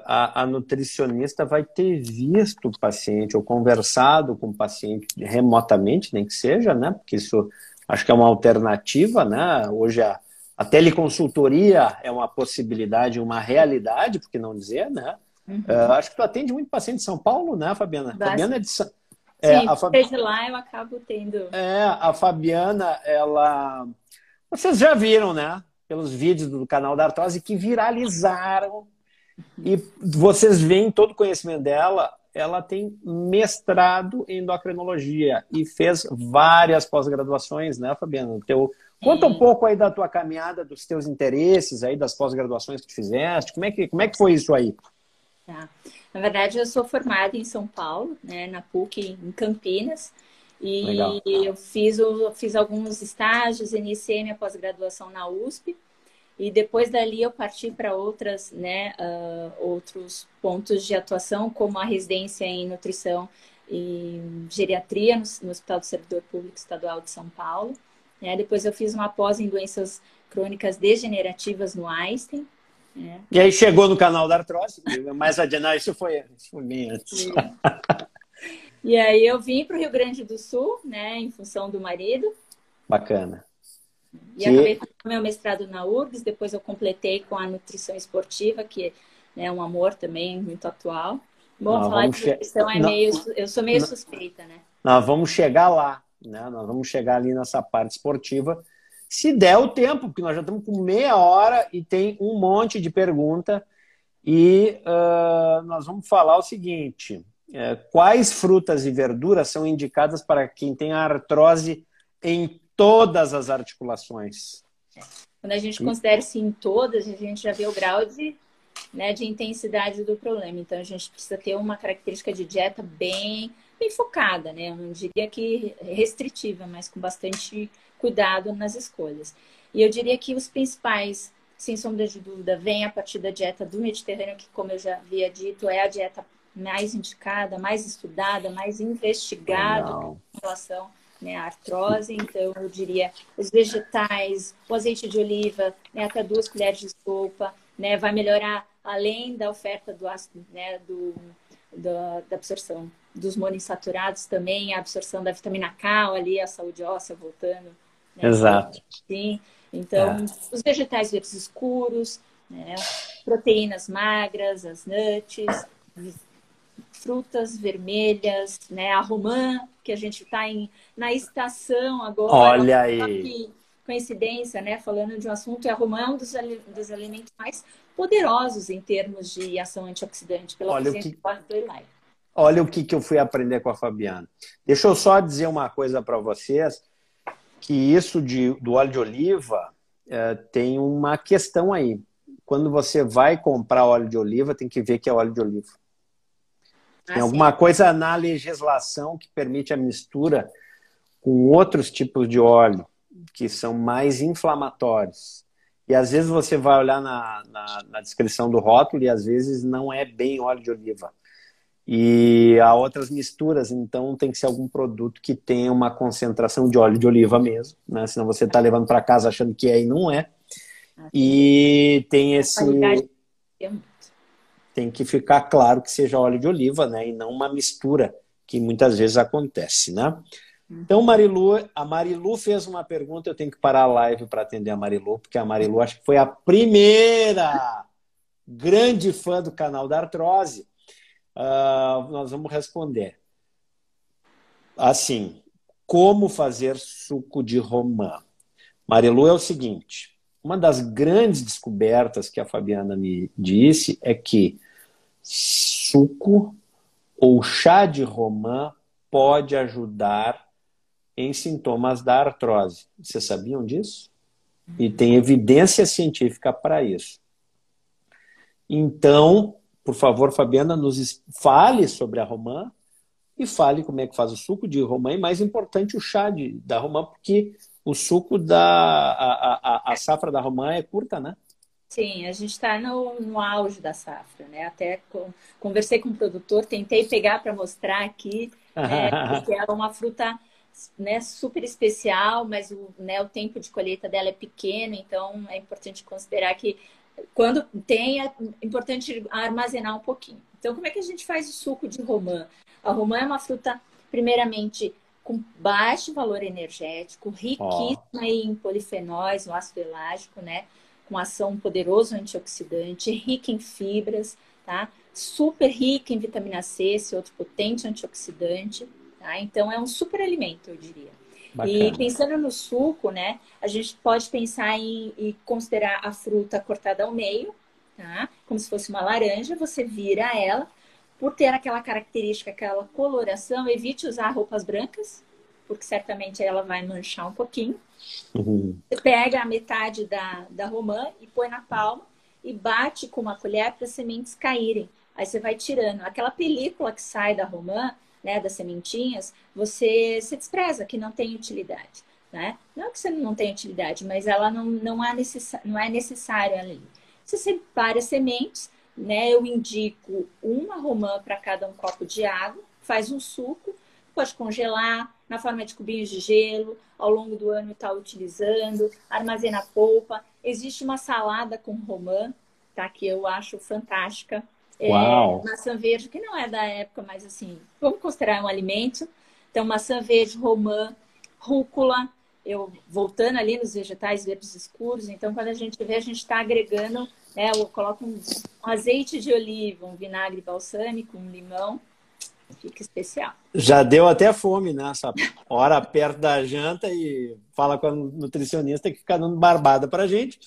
a, a, nutricionista vai ter visto o paciente ou conversado com o paciente remotamente, nem que seja, né? Porque isso acho que é uma alternativa, né? Hoje a, a teleconsultoria é uma possibilidade, uma realidade, por que não dizer, né? Uhum. Uh, acho que tu atende muito paciente de São Paulo, né, Fabiana? Bastante. Fabiana é de São é, Sim, a Fab... de lá eu acabo tendo. É, a Fabiana, ela. Vocês já viram, né? Pelos vídeos do canal da Artrose que viralizaram. E vocês veem todo o conhecimento dela. Ela tem mestrado em endocrinologia e fez várias pós-graduações, né, Fabiana? Teu... Conta um pouco aí da tua caminhada, dos teus interesses aí, das pós-graduações que tu fizeste. Como é que, como é que foi isso aí? Tá. Na verdade, eu sou formada em São Paulo, né, na PUC, em Campinas. E Legal. eu fiz, eu fiz alguns estágios, iniciei minha pós-graduação na USP. E depois dali eu parti para outras, né, uh, outros pontos de atuação, como a residência em nutrição e geriatria no, no Hospital do Servidor Público Estadual de São Paulo. Né? Depois eu fiz uma pós em doenças crônicas degenerativas no Einstein, é. E aí chegou no canal da artrose, mais adiante, isso foi, isso foi bem antes. E aí eu vim para o Rio Grande do Sul, né, em função do marido. Bacana. E que... acabei fazendo meu mestrado na URGS, depois eu completei com a nutrição esportiva, que é um amor também muito atual. Bom, Não, falar de nutrição che... é Não... meio. Eu sou meio Não... suspeita, né? Nós vamos chegar lá, né? Nós vamos chegar ali nessa parte esportiva se der o tempo, porque nós já estamos com meia hora e tem um monte de pergunta. E uh, nós vamos falar o seguinte: uh, quais frutas e verduras são indicadas para quem tem artrose em todas as articulações? Quando a gente considera em todas, a gente já vê o grau de, né, de intensidade do problema. Então a gente precisa ter uma característica de dieta bem, bem focada, né? Eu não diria que restritiva, mas com bastante cuidado nas escolhas. E eu diria que os principais, sem sombra de dúvida, vêm a partir da dieta do Mediterrâneo, que, como eu já havia dito, é a dieta mais indicada, mais estudada, mais investigada em relação né, à artrose. Então, eu diria os vegetais, o azeite de oliva, né, até duas colheres de sopa, né, vai melhorar além da oferta do ácido, né, do, da, da absorção dos monoinsaturados também, a absorção da vitamina K ali, a saúde óssea voltando né? Exato. Sim. Então, é. os vegetais verdes escuros, né? proteínas magras, as nuts, frutas vermelhas, né? A romã, que a gente está na estação agora. Olha aí. coincidência, né? Falando de um assunto, a romã é um dos, dos alimentos mais poderosos em termos de ação antioxidante pela Olha o que... do Olha o que, que eu fui aprender com a Fabiana. Deixa eu só dizer uma coisa para vocês que isso de, do óleo de oliva é, tem uma questão aí. Quando você vai comprar óleo de oliva, tem que ver que é óleo de oliva. Ah, tem alguma sim. coisa na legislação que permite a mistura com outros tipos de óleo que são mais inflamatórios. E às vezes você vai olhar na, na, na descrição do rótulo e às vezes não é bem óleo de oliva e há outras misturas, então tem que ser algum produto que tenha uma concentração de óleo de oliva mesmo, né? Senão você está levando para casa achando que é e não é. E tem esse tem que ficar claro que seja óleo de oliva, né? E não uma mistura que muitas vezes acontece, né? Então, Marilu, a Marilu fez uma pergunta, eu tenho que parar a live para atender a Marilu, porque a Marilu acho que foi a primeira grande fã do canal da Artrose uh, nós vamos responder. Assim, como fazer suco de romã? Marilu, é o seguinte: uma das grandes descobertas que a Fabiana me disse é que suco ou chá de romã pode ajudar em sintomas da artrose. Vocês sabiam disso? E tem evidência científica para isso. Então, por favor, Fabiana, nos fale sobre a romã e fale como é que faz o suco de romã e, mais importante, o chá de, da romã, porque o suco da a, a, a safra da romã é curta, né? Sim, a gente está no, no, auge da safra, né? Até com, conversei com o produtor, tentei pegar para mostrar aqui, né, porque é uma fruta né, super especial, mas o, né, o tempo de colheita dela é pequeno, então é importante considerar que quando tem, é importante armazenar um pouquinho. Então, como é que a gente faz o suco de romã? A romã é uma fruta, primeiramente, com baixo valor energético, riquíssima oh. em polifenóis, no ácido elágico, né? Com ação poderoso antioxidante, rica em fibras, tá? Super rica em vitamina C, esse outro potente antioxidante, tá? Então é um super alimento, eu diria. Bacana. E pensando no suco, né? A gente pode pensar em, em considerar a fruta cortada ao meio, tá? Como se fosse uma laranja, você vira ela, por ter aquela característica, aquela coloração, evite usar roupas brancas, porque certamente ela vai manchar um pouquinho. Uhum. Você pega a metade da, da romã e põe na palma e bate com uma colher para as sementes caírem. Aí você vai tirando. Aquela película que sai da romã, né, das sementinhas, você se despreza, que não tem utilidade. Né? Não que você não tenha utilidade, mas ela não, não, é, necess... não é necessária ali. Você separa as sementes, né? Eu indico uma romã para cada um copo de água, faz um suco, pode congelar na forma de cubinhos de gelo, ao longo do ano está utilizando, armazena polpa. Existe uma salada com romã, tá? Que eu acho fantástica. É, Uau. É, maçã verde, que não é da época, mas assim, vamos considerar um alimento. Então, maçã verde, romã, rúcula, eu voltando ali nos vegetais verdes escuros, então quando a gente vê, a gente está agregando né? Eu coloco um, um azeite de oliva, um vinagre balsâmico, um limão, fica especial. Já deu até fome nessa hora perto da janta e fala com a nutricionista que fica dando barbada para gente.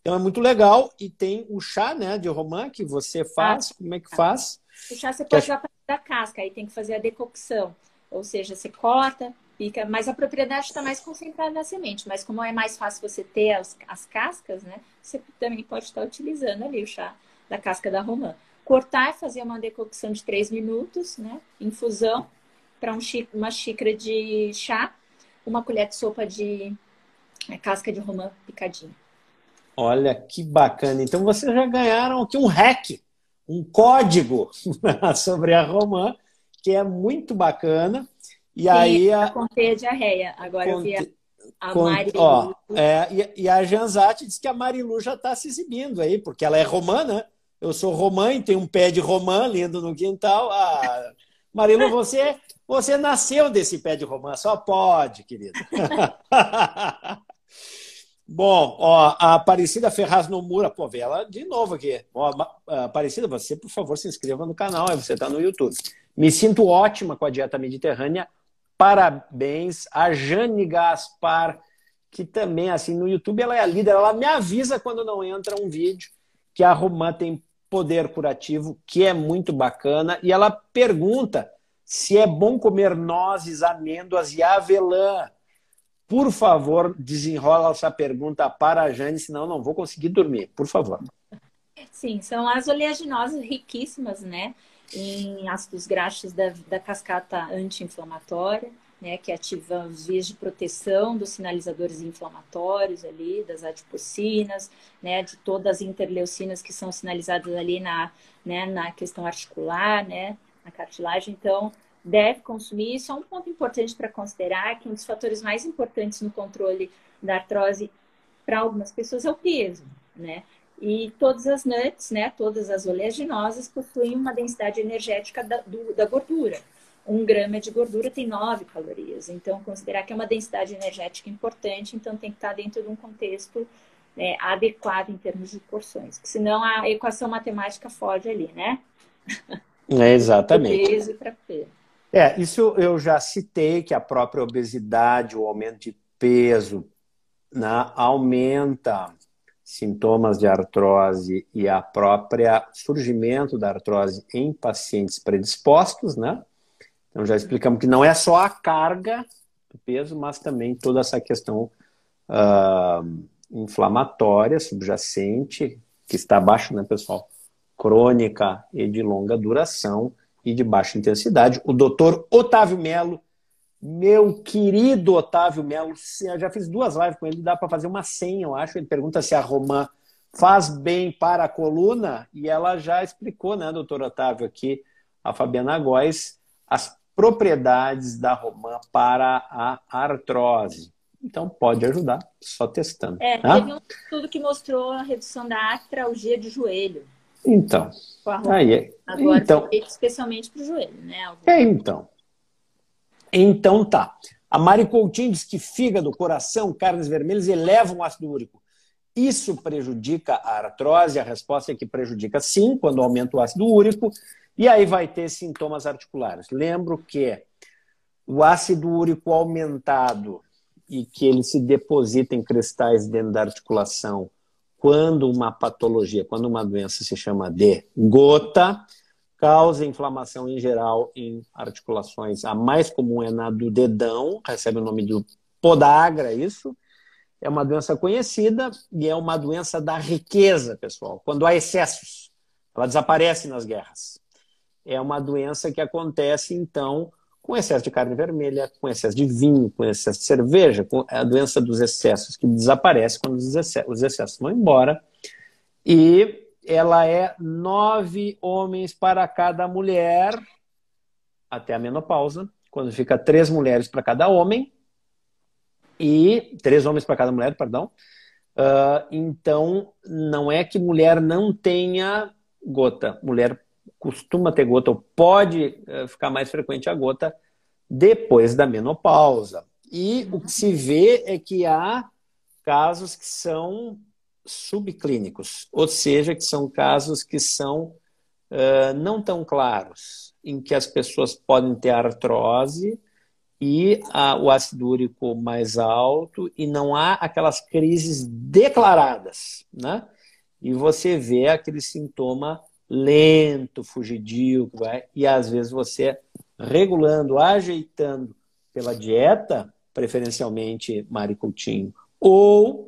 Então é muito legal e tem o chá, né, de romã que você faz. Ah, Como é que faz? O chá você pode usar da casca, aí tem que fazer a decocção. Ou seja, você corta, fica, mas a propriedade está mais concentrada na semente. Mas como é mais fácil você ter as, as cascas, né? Você também pode estar utilizando ali o chá da casca da romã. Cortar e fazer uma decocção de 3 minutos, né? Infusão para um uma xícara de chá, uma colher de sopa de é, casca de romã picadinha. Olha que bacana. Então vocês já ganharam aqui um hack, um código sobre a romã, que é muito bacana. E aí a. Contei a diarreia. Agora Conte... eu vi a, a Marilu. Ó, é, e, e, a Janzati diz que a Marilu já está se exibindo aí, porque ela é romã, né? Eu sou romã e tenho um pé de romã lindo no quintal. Ah, Marilu, você, você nasceu desse pé de romã, só pode, querida. Bom, ó, a Aparecida Ferraz Nomura, pô, vê ela de novo aqui. Ó, Aparecida, você, por favor, se inscreva no canal, você está no YouTube. Me sinto ótima com a dieta mediterrânea Parabéns a Jane Gaspar, que também, assim, no YouTube ela é a líder. Ela me avisa quando não entra um vídeo que a romã tem poder curativo, que é muito bacana. E ela pergunta se é bom comer nozes, amêndoas e avelã. Por favor, desenrola essa pergunta para a Jane, senão não vou conseguir dormir. Por favor. Sim, são as oleaginosas riquíssimas, né? Em ácidos graxos da, da cascata anti-inflamatória, né, que ativa as vias de proteção dos sinalizadores inflamatórios ali, das adipocinas, né, de todas as interleucinas que são sinalizadas ali na, né, na questão articular, né, na cartilagem. Então, deve consumir. Isso é um ponto importante para considerar, que um dos fatores mais importantes no controle da artrose para algumas pessoas é o peso, né? E todas as nuts, né, todas as oleaginosas, possuem uma densidade energética da, do, da gordura. Um grama de gordura tem 9 calorias. Então, considerar que é uma densidade energética importante, então tem que estar dentro de um contexto né, adequado em termos de porções. Senão a equação matemática foge ali, né? É, exatamente. peso para peso. É, isso eu já citei que a própria obesidade, o aumento de peso, né, aumenta sintomas de artrose e a própria surgimento da artrose em pacientes predispostos, né? Então já explicamos que não é só a carga do peso, mas também toda essa questão uh, inflamatória subjacente que está abaixo, né, pessoal? Crônica e de longa duração e de baixa intensidade. O doutor Otávio Melo meu querido Otávio Melo, já fiz duas lives com ele, dá para fazer uma senha, eu acho. Ele pergunta se a romã faz bem para a coluna, e ela já explicou, né, doutor Otávio, aqui, a Fabiana Góes, as propriedades da romã para a artrose. Então pode ajudar, só testando. É, tá? teve um estudo que mostrou a redução da artralgia de joelho. Então. Aí, é. Agora, então, especialmente para o joelho, né? É, então. Então tá. A Mari Coutinho diz que fígado, coração, carnes vermelhas elevam o ácido úrico. Isso prejudica a artrose? A resposta é que prejudica sim, quando aumenta o ácido úrico, e aí vai ter sintomas articulares. Lembro que o ácido úrico aumentado e que ele se deposita em cristais dentro da articulação quando uma patologia, quando uma doença se chama de gota, causa inflamação em geral em articulações. A mais comum é na do dedão, recebe o nome de podagra, isso. É uma doença conhecida e é uma doença da riqueza, pessoal. Quando há excessos, ela desaparece nas guerras. É uma doença que acontece, então, com excesso de carne vermelha, com excesso de vinho, com excesso de cerveja, com a doença dos excessos que desaparece quando os excessos vão embora. E ela é nove homens para cada mulher até a menopausa, quando fica três mulheres para cada homem e três homens para cada mulher, perdão. Uh, então, não é que mulher não tenha gota, mulher costuma ter gota, ou pode uh, ficar mais frequente a gota depois da menopausa. E o que se vê é que há casos que são subclínicos, ou seja, que são casos que são uh, não tão claros, em que as pessoas podem ter artrose e a, o ácido úrico mais alto e não há aquelas crises declaradas, né? E você vê aquele sintoma lento, fugidio, vai, e às vezes você regulando, ajeitando pela dieta, preferencialmente Mari Coutinho, ou,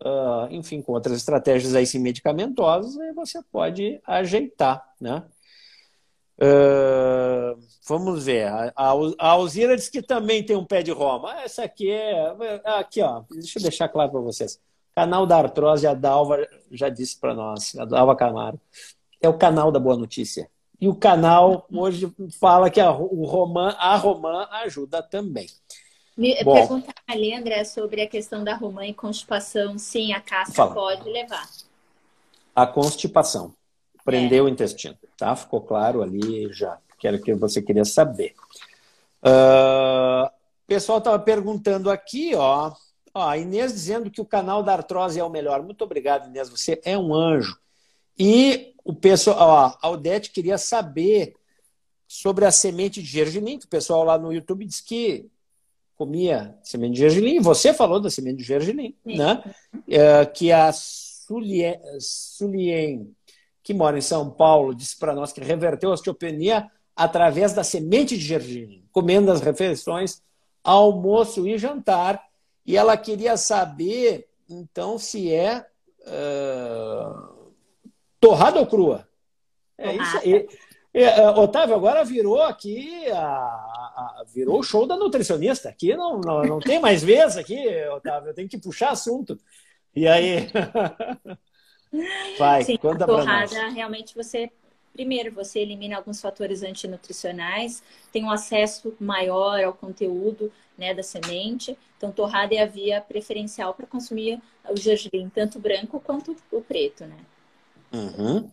uh, enfim, com outras estratégias aí sim medicamentosas, você pode ajeitar, né? Uh, vamos ver. A, a Alzira diz que também tem um pé de Roma. Essa aqui é. Aqui, ó. Deixa eu deixar claro para vocês. Canal da Artrose, a Dalva já disse para nós, a Dalva Camaro. É o canal da Boa Notícia. E o canal hoje fala que a, o Roman, a Romã ajuda também. Me, Bom, pergunta a Leandra sobre a questão da romã e constipação. Sim, a casca fala. pode levar. A constipação. Prendeu é. o intestino. Tá? Ficou claro ali já. Que era o que você queria saber. Uh, o pessoal estava perguntando aqui, ó. ó. A Inês dizendo que o canal da artrose é o melhor. Muito obrigado, Inês. Você é um anjo. E o pessoal, ó, a Odete queria saber sobre a semente de gergelim, que o pessoal lá no YouTube disse que comia semente de gergelim. Você falou da semente de gergelim, Sim. né? É, que a Sulien, Sulien, que mora em São Paulo, disse para nós que reverteu a osteopenia através da semente de gergelim, comendo as refeições, almoço e jantar. E ela queria saber, então, se é uh, Torrada ou crua? É isso aí. É, é, Otávio, agora virou aqui, a, a, virou o show da nutricionista. Aqui não, não, não tem mais vez aqui, Otávio. Eu tenho que puxar assunto. E aí? Vai, Sim, conta a torrada, realmente você primeiro, você elimina alguns fatores antinutricionais, tem um acesso maior ao conteúdo né, da semente. Então, torrada é a via preferencial para consumir o gergelim, tanto branco quanto o preto, né? Uhum.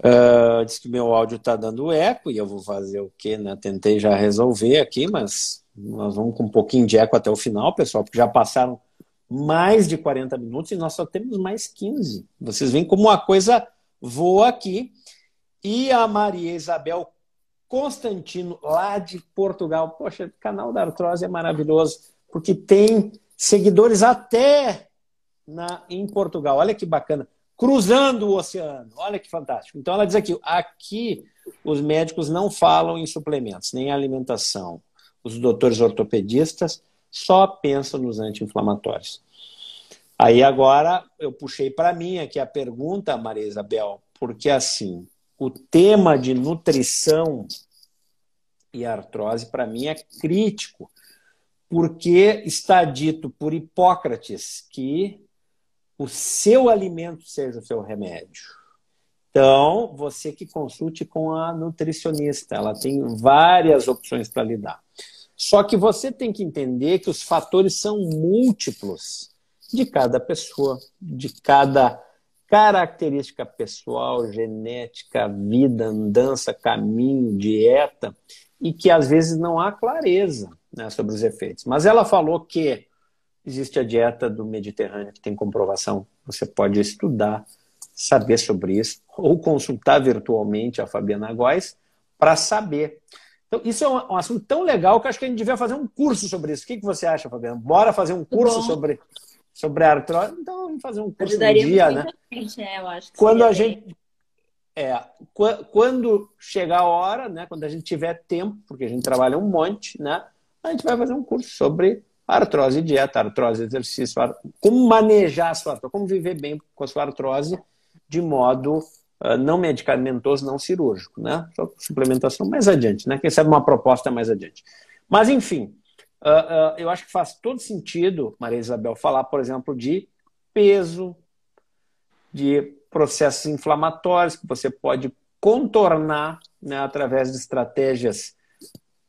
Uh, diz que meu áudio está dando eco e eu vou fazer o quê? Né? Tentei já resolver aqui, mas nós vamos com um pouquinho de eco até o final, pessoal, porque já passaram mais de 40 minutos e nós só temos mais 15. Vocês veem como a coisa voa aqui. E a Maria Isabel Constantino, lá de Portugal. Poxa, o canal da Artrose é maravilhoso, porque tem seguidores até na, em Portugal. Olha que bacana cruzando o oceano. Olha que fantástico. Então ela diz aqui: aqui os médicos não falam em suplementos, nem em alimentação. Os doutores ortopedistas só pensam nos anti-inflamatórios. Aí agora eu puxei para mim aqui a pergunta, Maria Isabel, porque assim, o tema de nutrição e artrose para mim é crítico, porque está dito por Hipócrates que o seu alimento seja o seu remédio. Então, você que consulte com a nutricionista, ela tem várias opções para lidar. Só que você tem que entender que os fatores são múltiplos de cada pessoa, de cada característica pessoal, genética, vida, andança, caminho, dieta, e que às vezes não há clareza né, sobre os efeitos. Mas ela falou que existe a dieta do Mediterrâneo, que tem comprovação. Você pode estudar, saber sobre isso, ou consultar virtualmente a Fabiana Góes para saber. Então, isso é um, um, assunto tão legal que acho que a gente devia fazer um curso sobre isso. O que, que você acha, Fabiana? Bora fazer um curso sobre, sobre artrose? Então, vamos fazer um curso Ajudaria um dia, né? Gente, né? Eu acho quando a gente é, quando chegar a hora, né, quando a gente tiver tempo, porque a gente trabalha um monte, né, a gente vai fazer um curso sobre artrose dieta, artrose, exercício, como manejar a sua artrose, como viver bem com a sua artrose de modo uh, não medicamentoso, não cirúrgico, né? Só suplementação mais adiante, né? Quem sabe uma proposta mais adiante. Mas, enfim, uh, uh, eu acho que faz todo sentido, Maria Isabel, falar, por exemplo, de peso, de processos inflamatórios que você pode contornar né, através de estratégias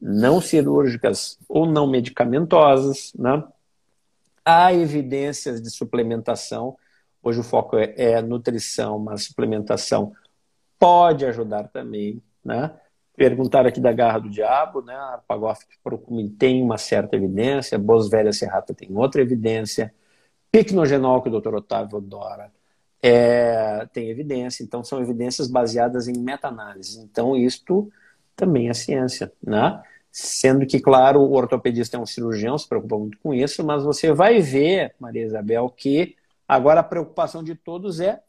não cirúrgicas ou não medicamentosas. Né? Há evidências de suplementação Hoje o foco é, é nutrição, mas suplementação pode ajudar também, né? Perguntaram aqui da garra do diabo, né? A Arpagoff tem uma certa evidência, Boswellia serrata tem outra evidência, Picnogenol, que o Dr. Otávio adora, é, tem evidência. Então, são evidências baseadas em meta-análise. Então, isto também é ciência, né? Sendo que, claro, o ortopedista é um cirurgião, se preocupa muito com isso, mas você vai ver, Maria Isabel, que Agora, a preocupação de todos é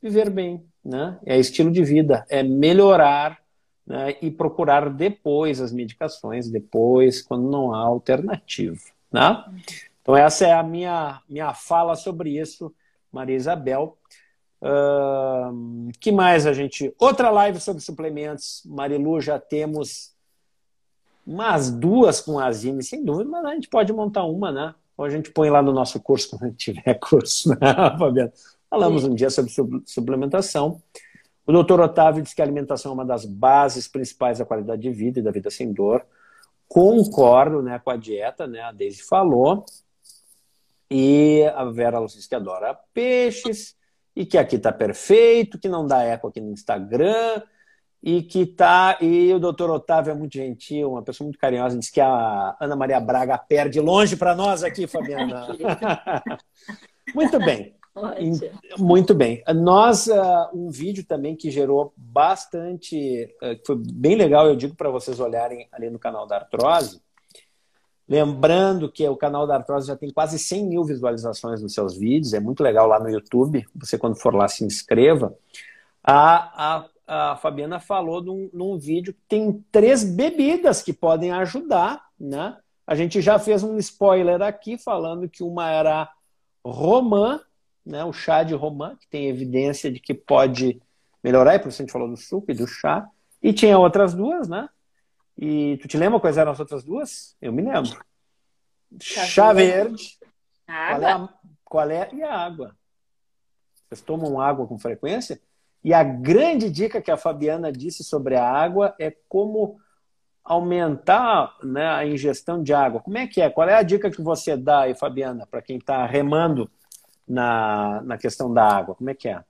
viver bem, né? é estilo de vida, é melhorar né? e procurar depois as medicações, depois, quando não há alternativa. Né? Então, essa é a minha, minha fala sobre isso, Maria Isabel. Que mais a gente. Outra live sobre suplementos. Marilu, já temos umas duas com a Zine, sem dúvida, mas a gente pode montar uma, né? Ou a gente põe lá no nosso curso, quando a gente tiver curso, né? Falamos Sim. um dia sobre suplementação. O doutor Otávio diz que a alimentação é uma das bases principais da qualidade de vida e da vida sem dor. Concordo né, com a dieta, né? A Deise falou. E a Vera diz que adora peixes e que aqui está perfeito, que não dá eco aqui no Instagram e que tá e o doutor Otávio é muito gentil, uma pessoa muito carinhosa, diz que a Ana Maria Braga perde longe para nós aqui, Fabiana. muito bem. Muito bem. Nós, uh, um vídeo também que gerou bastante, uh, foi bem legal, eu digo para vocês olharem ali no canal da Artrose. Lembrando que o canal da Artrose já tem quase 100 mil visualizações nos seus vídeos, é muito legal lá no YouTube. Você, quando for lá, se inscreva. A, a a Fabiana falou num, num vídeo que tem três bebidas que podem ajudar, né? A gente já fez um spoiler aqui falando que uma era romã, né? O chá de romã, que tem evidência de que pode melhorar, e por isso a gente falou do suco e do chá. E tinha outras duas, né? E tu te lembra quais eram as outras duas? Eu me lembro. Chá, chá verde. Água. Qual é, a, qual é? E a água. Vocês tomam água com frequência? E a grande dica que a Fabiana disse sobre a água é como aumentar né, a ingestão de água. Como é que é? Qual é a dica que você dá aí, Fabiana, para quem está remando na, na questão da água? Como é que é?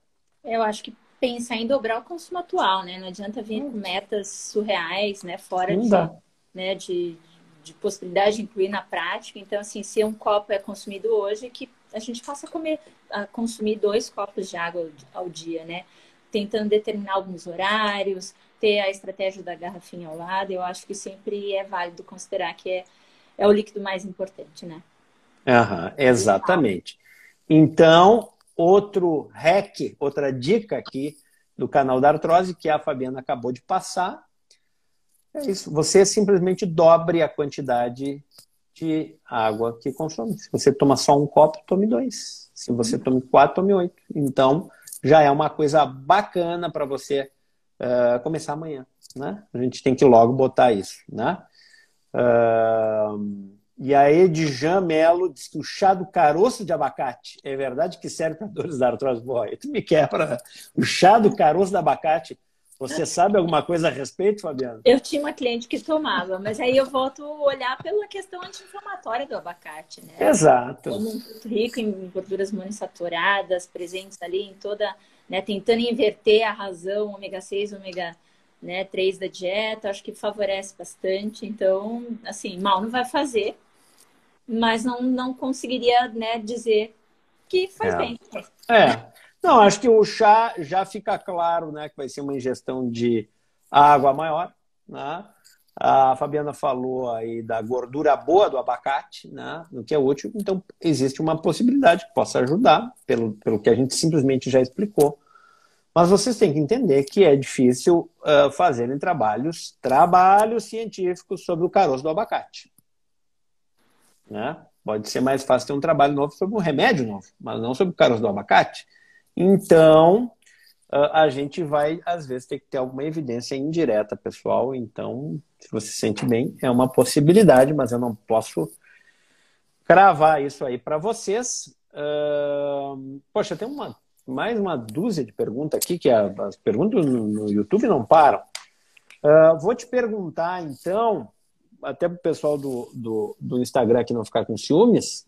Eu acho que pensar em dobrar o consumo atual, né? Não adianta vir com metas surreais, né? Fora de, né, de, de possibilidade de incluir na prática. Então, assim, se um copo é consumido hoje, que a gente faça comer, a consumir dois copos de água ao dia, né? tentando determinar alguns horários, ter a estratégia da garrafinha ao lado, eu acho que sempre é válido considerar que é, é o líquido mais importante, né? Uhum, exatamente. Então, outro hack, outra dica aqui do canal da artrose que a Fabiana acabou de passar, é isso. Você simplesmente dobre a quantidade de água que consome. Se você toma só um copo, tome dois. Se você toma quatro, tome oito. Então, já é uma coisa bacana para você uh, começar amanhã. Né? A gente tem que logo botar isso. Né? Uh, e a Edjan Melo diz que o chá do caroço de abacate é verdade que serve para dores da artrose? Boy, tu me quebra. O chá do caroço de abacate Você sabe alguma coisa a respeito, Fabiana? Eu tinha uma cliente que tomava, mas aí eu volto a olhar pela questão anti-inflamatória do abacate, né? Exato. Como muito rico em gorduras monoinsaturadas, presentes ali em toda, né, tentando inverter a razão ômega 6, ômega né, 3 da dieta, acho que favorece bastante. Então, assim, mal não vai fazer, mas não, não conseguiria né, dizer que faz é. bem. É. Não, acho que o chá já fica claro, né, que vai ser uma ingestão de água maior, né? A Fabiana falou aí da gordura boa do abacate, né, no que é útil. Então, existe uma possibilidade que possa ajudar, pelo, pelo que a gente simplesmente já explicou. Mas vocês têm que entender que é difícil uh, fazerem trabalhos, trabalhos científicos sobre o caroço do abacate. Né? Pode ser mais fácil ter um trabalho novo sobre um remédio novo, mas não sobre o do abacate. Então, a gente vai, às vezes, ter que ter alguma evidência indireta, pessoal. Então, se você se sente bem, é uma possibilidade, mas eu não posso cravar isso aí para vocês. Uh, poxa, tem uma, mais uma dúzia de perguntas aqui, que as perguntas no, no YouTube não param. Uh, vou te perguntar, então, até para o pessoal do, do, do Instagram aqui não ficar com ciúmes,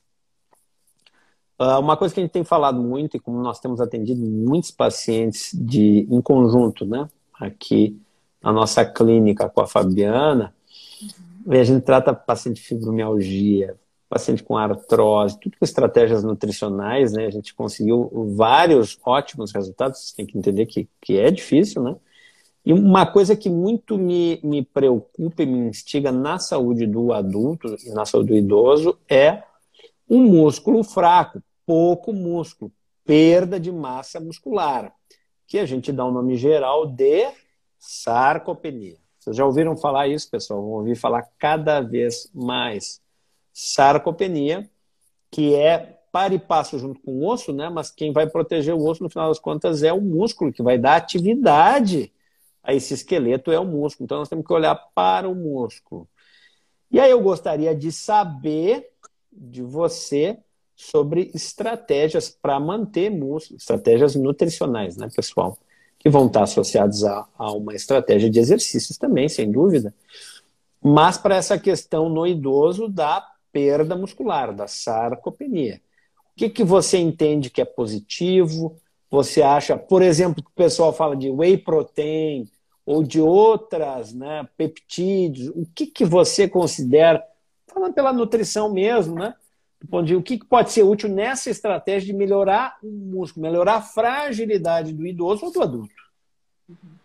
Uh, uma coisa que a gente tem falado muito, e como nós temos atendido muitos pacientes de, em conjunto, né, aqui na nossa clínica com a Fabiana, uhum. e a gente trata paciente de fibromialgia, paciente com artrose, tudo com estratégias nutricionais, né, a gente conseguiu vários ótimos resultados, você tem que entender que, que é difícil, né, e uma coisa que muito me, me preocupa e me instiga na saúde do adulto e na saúde do idoso é o músculo fraco, pouco músculo, perda de massa muscular, que a gente dá o um nome geral de sarcopenia. Vocês já ouviram falar isso, pessoal? Vão ouvir falar cada vez mais. Sarcopenia, que é para e passo junto com o osso, né? Mas quem vai proteger o osso, no final das contas, é o músculo, que vai dar atividade esse esqueleto, é o músculo. Então, nós temos que olhar para o músculo. E aí eu gostaria de saber de você sobre estratégias para manter músculo, estratégias nutricionais, né, pessoal? Que vão estar associadas a, a uma estratégia de exercícios também, sem dúvida. Mas para essa questão no idoso da perda muscular, da sarcopenia. O que, que você entende que é positivo? Você acha, por exemplo, que o pessoal fala de whey protein ou de outras né, peptídeos, o que, que você considera, falando pela nutrição mesmo, né? o que pode ser útil nessa estratégia de melhorar o músculo, melhorar a fragilidade do idoso ou do adulto? Uhum.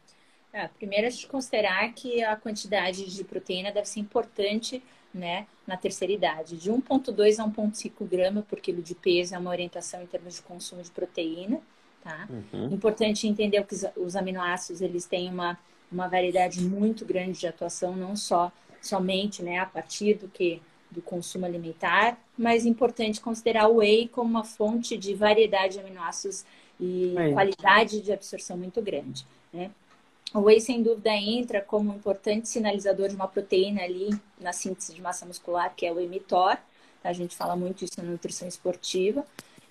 É, primeiro, a gente considerar que a quantidade de proteína deve ser importante né, na terceira idade. De 1,2 a 1,5 gramas por quilo de peso é uma orientação em termos de consumo de proteína. Tá? Uhum. Importante entender que os aminoácidos eles têm uma, uma variedade muito grande de atuação, não só somente né, a partir do que do consumo alimentar, mas é importante considerar o whey como uma fonte de variedade de aminoácidos e é. qualidade de absorção muito grande. Né? O whey, sem dúvida, entra como um importante sinalizador de uma proteína ali na síntese de massa muscular, que é o emitor. A gente fala muito isso na nutrição esportiva.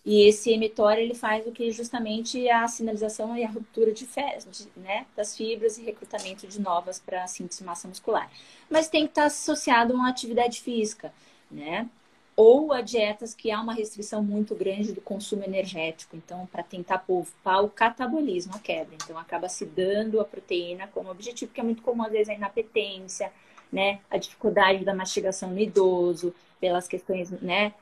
E esse emitor ele faz o que justamente a sinalização e a ruptura de, de né, das fibras e recrutamento de novas para síntese de massa muscular. Mas tem que estar associado a uma atividade física, né? Ou a dietas que há uma restrição muito grande do consumo energético, então para tentar poupar o catabolismo, a quebra. Então acaba se dando a proteína como objetivo, que é muito comum às vezes a inapetência, né? A dificuldade da mastigação no idoso, pelas questões, né,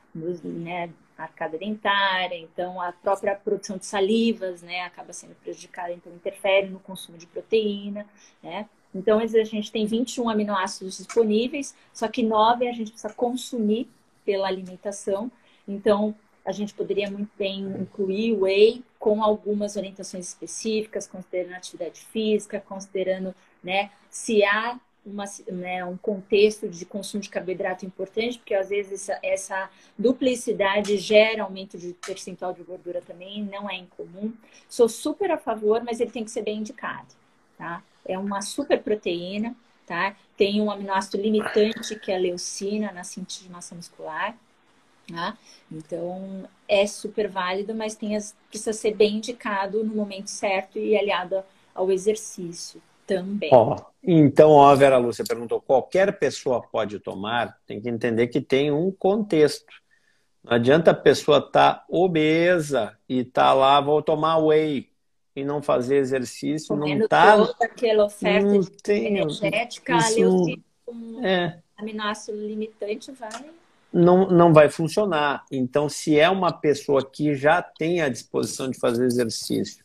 né arcada dentária, então a própria produção de salivas, né, acaba sendo prejudicada, então interfere no consumo de proteína, né? Então, a gente tem 21 aminoácidos disponíveis, só que 9 a gente precisa consumir pela alimentação. Então, a gente poderia muito bem incluir o whey com algumas orientações específicas, considerando atividade física, considerando né, se há uma, né, um contexto de consumo de carboidrato importante, porque às vezes essa, essa, duplicidade gera aumento de percentual de gordura também, não é incomum. Sou super a favor, mas ele tem que ser bem indicado, tá? É uma super proteína, tá? Tem um aminoácido limitante, que é a leucina, na síntese de massa muscular, tá? Então, é super válido, mas tem as, precisa ser bem indicado no momento certo e aliado ao exercício também. Ó, então, ó, Vera Lúcia perguntou: qualquer pessoa pode tomar? Tem que entender que tem um contexto. Não adianta a pessoa estar tá obesa e estar tá lá, vou tomar whey e não fazer exercício, Comendo não tá. toda aquela oferta não tem- energética, isso- um É, aminoácido limitante, vai. não, não vai funcionar. Então, se é uma pessoa que já tem a disposição de fazer exercício,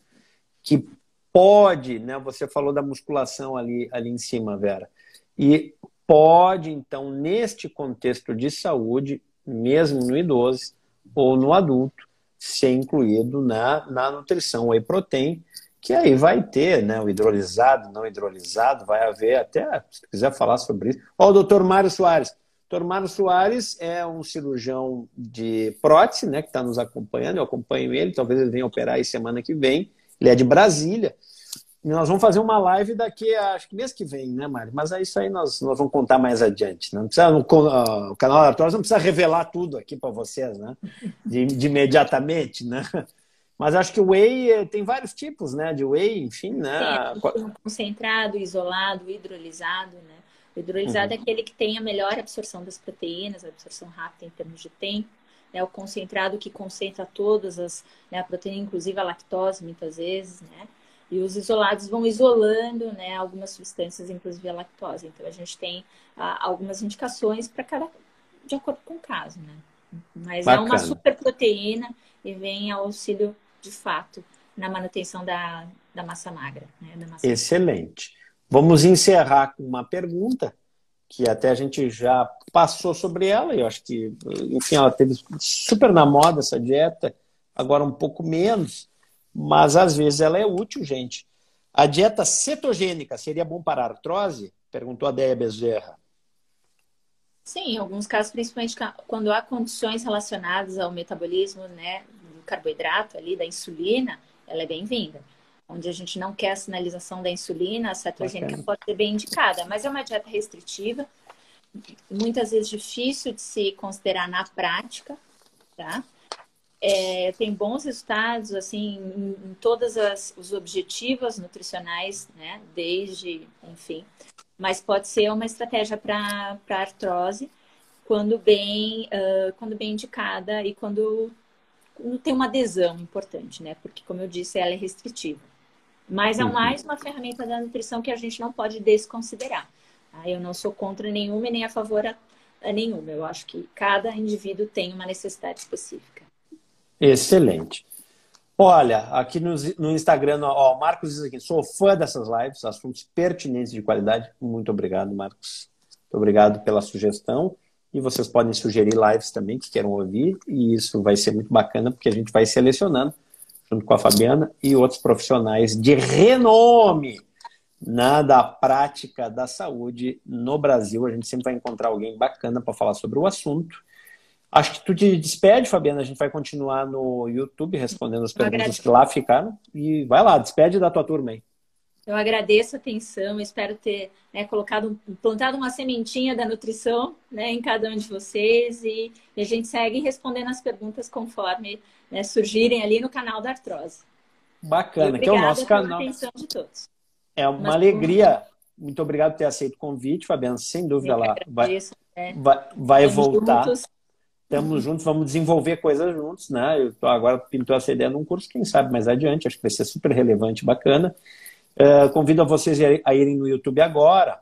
que pode, né? Você falou da musculação ali, ali em cima, Vera, e pode, então, neste contexto de saúde, mesmo no idoso ou no adulto, ser incluído na, na nutrição whey protein, que aí vai ter, né? O hidrolisado, não hidrolisado, vai haver até, se quiser falar sobre isso. Ó, o doutor Mário Soares. Dr. Mário Soares é um cirurgião de prótese, né, que está nos acompanhando. Eu acompanho ele, talvez ele venha operar aí semana que vem. Ele é de Brasília. E nós vamos fazer uma live daqui, a, acho que mês que vem, né, Mário? Mas é isso aí nós, nós vamos contar mais adiante. Não precisa, no, ah, o canal da Arthur não precisa revelar tudo aqui para vocês, né? De, de imediatamente, né? Mas acho que o whey eh, tem vários tipos, né? De whey, enfim, né? Um concentrado, isolado, hidrolisado, né? O hidrolisado Uhum. é aquele que tem a melhor absorção das proteínas, a absorção rápida em termos de tempo. É o concentrado que concentra todas as né, a proteína, inclusive a lactose, muitas vezes, né? E os isolados vão isolando, né, algumas substâncias, inclusive a lactose. Então a gente tem ah, algumas indicações para cada, de acordo com o caso, né? Mas é uma Bacana. super proteína e vem ao auxílio de fato na manutenção da, da massa magra, né? Da massa Excelente. Vamos encerrar com uma pergunta que até a gente já passou sobre ela, e eu acho que, enfim, ela teve super na moda essa dieta, agora um pouco menos, mas às vezes ela é útil, gente. A dieta cetogênica seria bom para a artrose? Perguntou a Deia Bezerra. Sim, em alguns casos, principalmente quando há condições relacionadas ao metabolismo, né, do carboidrato ali, da insulina, ela é bem-vinda. Onde a gente não quer a sinalização da insulina, a cetogênica pode ser bem indicada, mas é uma dieta restritiva, muitas vezes difícil de se considerar na prática, tá? É, tem bons resultados, assim, em, em todos os objetivos nutricionais, né, desde, enfim, mas pode ser uma estratégia para artrose quando bem, ah, quando bem indicada e quando, quando tem uma adesão importante, né? Porque, como eu disse, ela é restritiva. Mas é Uhum. mais uma ferramenta da nutrição que a gente não pode desconsiderar. tá? Eu não sou contra nenhuma e nem a favor a, a nenhuma. Eu acho que cada indivíduo tem uma necessidade específica. Excelente. Olha, aqui no, no Instagram, ó, o Marcos diz aqui, sou fã dessas lives, assuntos pertinentes de qualidade. Muito obrigado, Marcos. Muito obrigado pela sugestão. E vocês podem sugerir lives também que queiram ouvir, e isso vai ser muito bacana, porque a gente vai selecionando, junto com a Fabiana e outros profissionais de renome na da prática da saúde no Brasil. A gente sempre vai encontrar alguém bacana para falar sobre o assunto. Acho que tu te despede, Fabiana. A gente vai continuar no YouTube respondendo as perguntas que lá ficaram. E vai lá, despede da tua turma aí. Eu agradeço a atenção, espero ter né, colocado, plantado uma sementinha da nutrição né, em cada um de vocês e, a gente segue respondendo as perguntas conforme né, surgirem ali no canal da Artrose. Bacana, que é o nosso canal. atenção de todos. É uma Mas- alegria. Muito obrigado por ter aceito o convite, Fabiana. Sem dúvida, vai, agradeço, né? vai, vai Vamos voltar. juntos. Estamos juntos, vamos desenvolver coisas juntos, né? Eu tô agora pintou essa ideia num curso, quem sabe mais adiante, acho que vai ser super relevante, bacana. Eh, convido a vocês a irem no YouTube agora.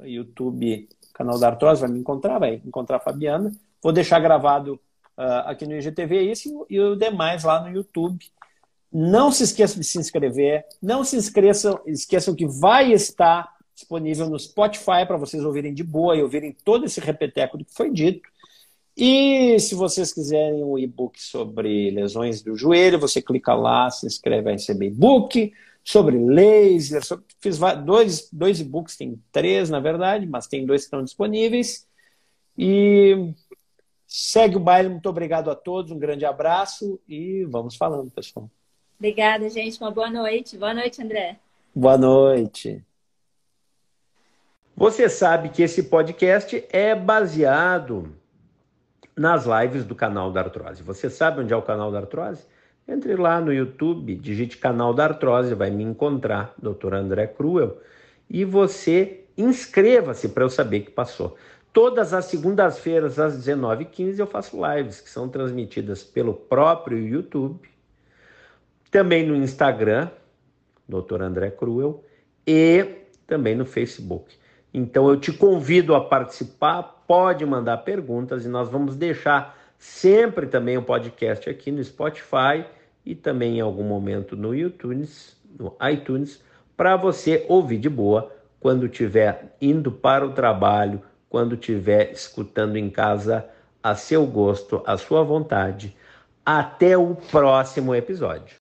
YouTube, canal da Artrose, vai me encontrar, vai encontrar a Fabiana. Vou deixar gravado ah, aqui no IGTV isso e o demais lá no YouTube. Não se esqueçam de se inscrever, não se esqueçam, esqueçam que vai estar disponível no Spotify para vocês ouvirem de boa e ouvirem todo esse repeteco do que foi dito. E se vocês quiserem o e-book sobre lesões do joelho, você clica lá, se inscreve, vai receber e-book sobre laser. Sobre... Fiz dois, dois e-books, tem três na verdade, mas tem dois que estão disponíveis. E segue o baile, muito obrigado a todos, um grande abraço e vamos falando, pessoal. Obrigada, gente. Uma boa noite. Boa noite, André. Boa noite. Você sabe que esse podcast é baseado nas lives do canal da Artrose. Você sabe onde é o canal da Artrose? Entre lá no YouTube, digite canal da artrose, vai me encontrar, Dr. André Cruel, e você inscreva-se para eu saber que passou. Todas as segundas-feiras, às 19h15, eu faço lives que são transmitidas pelo próprio YouTube, também no Instagram, Dr. André Cruel, e também no Facebook. Então eu te convido a participar, pode mandar perguntas e nós vamos deixar sempre também o podcast aqui no Spotify e também em algum momento no YouTube, no iTunes, para você ouvir de boa quando estiver indo para o trabalho, quando estiver escutando em casa a seu gosto, a sua vontade. Até o próximo episódio.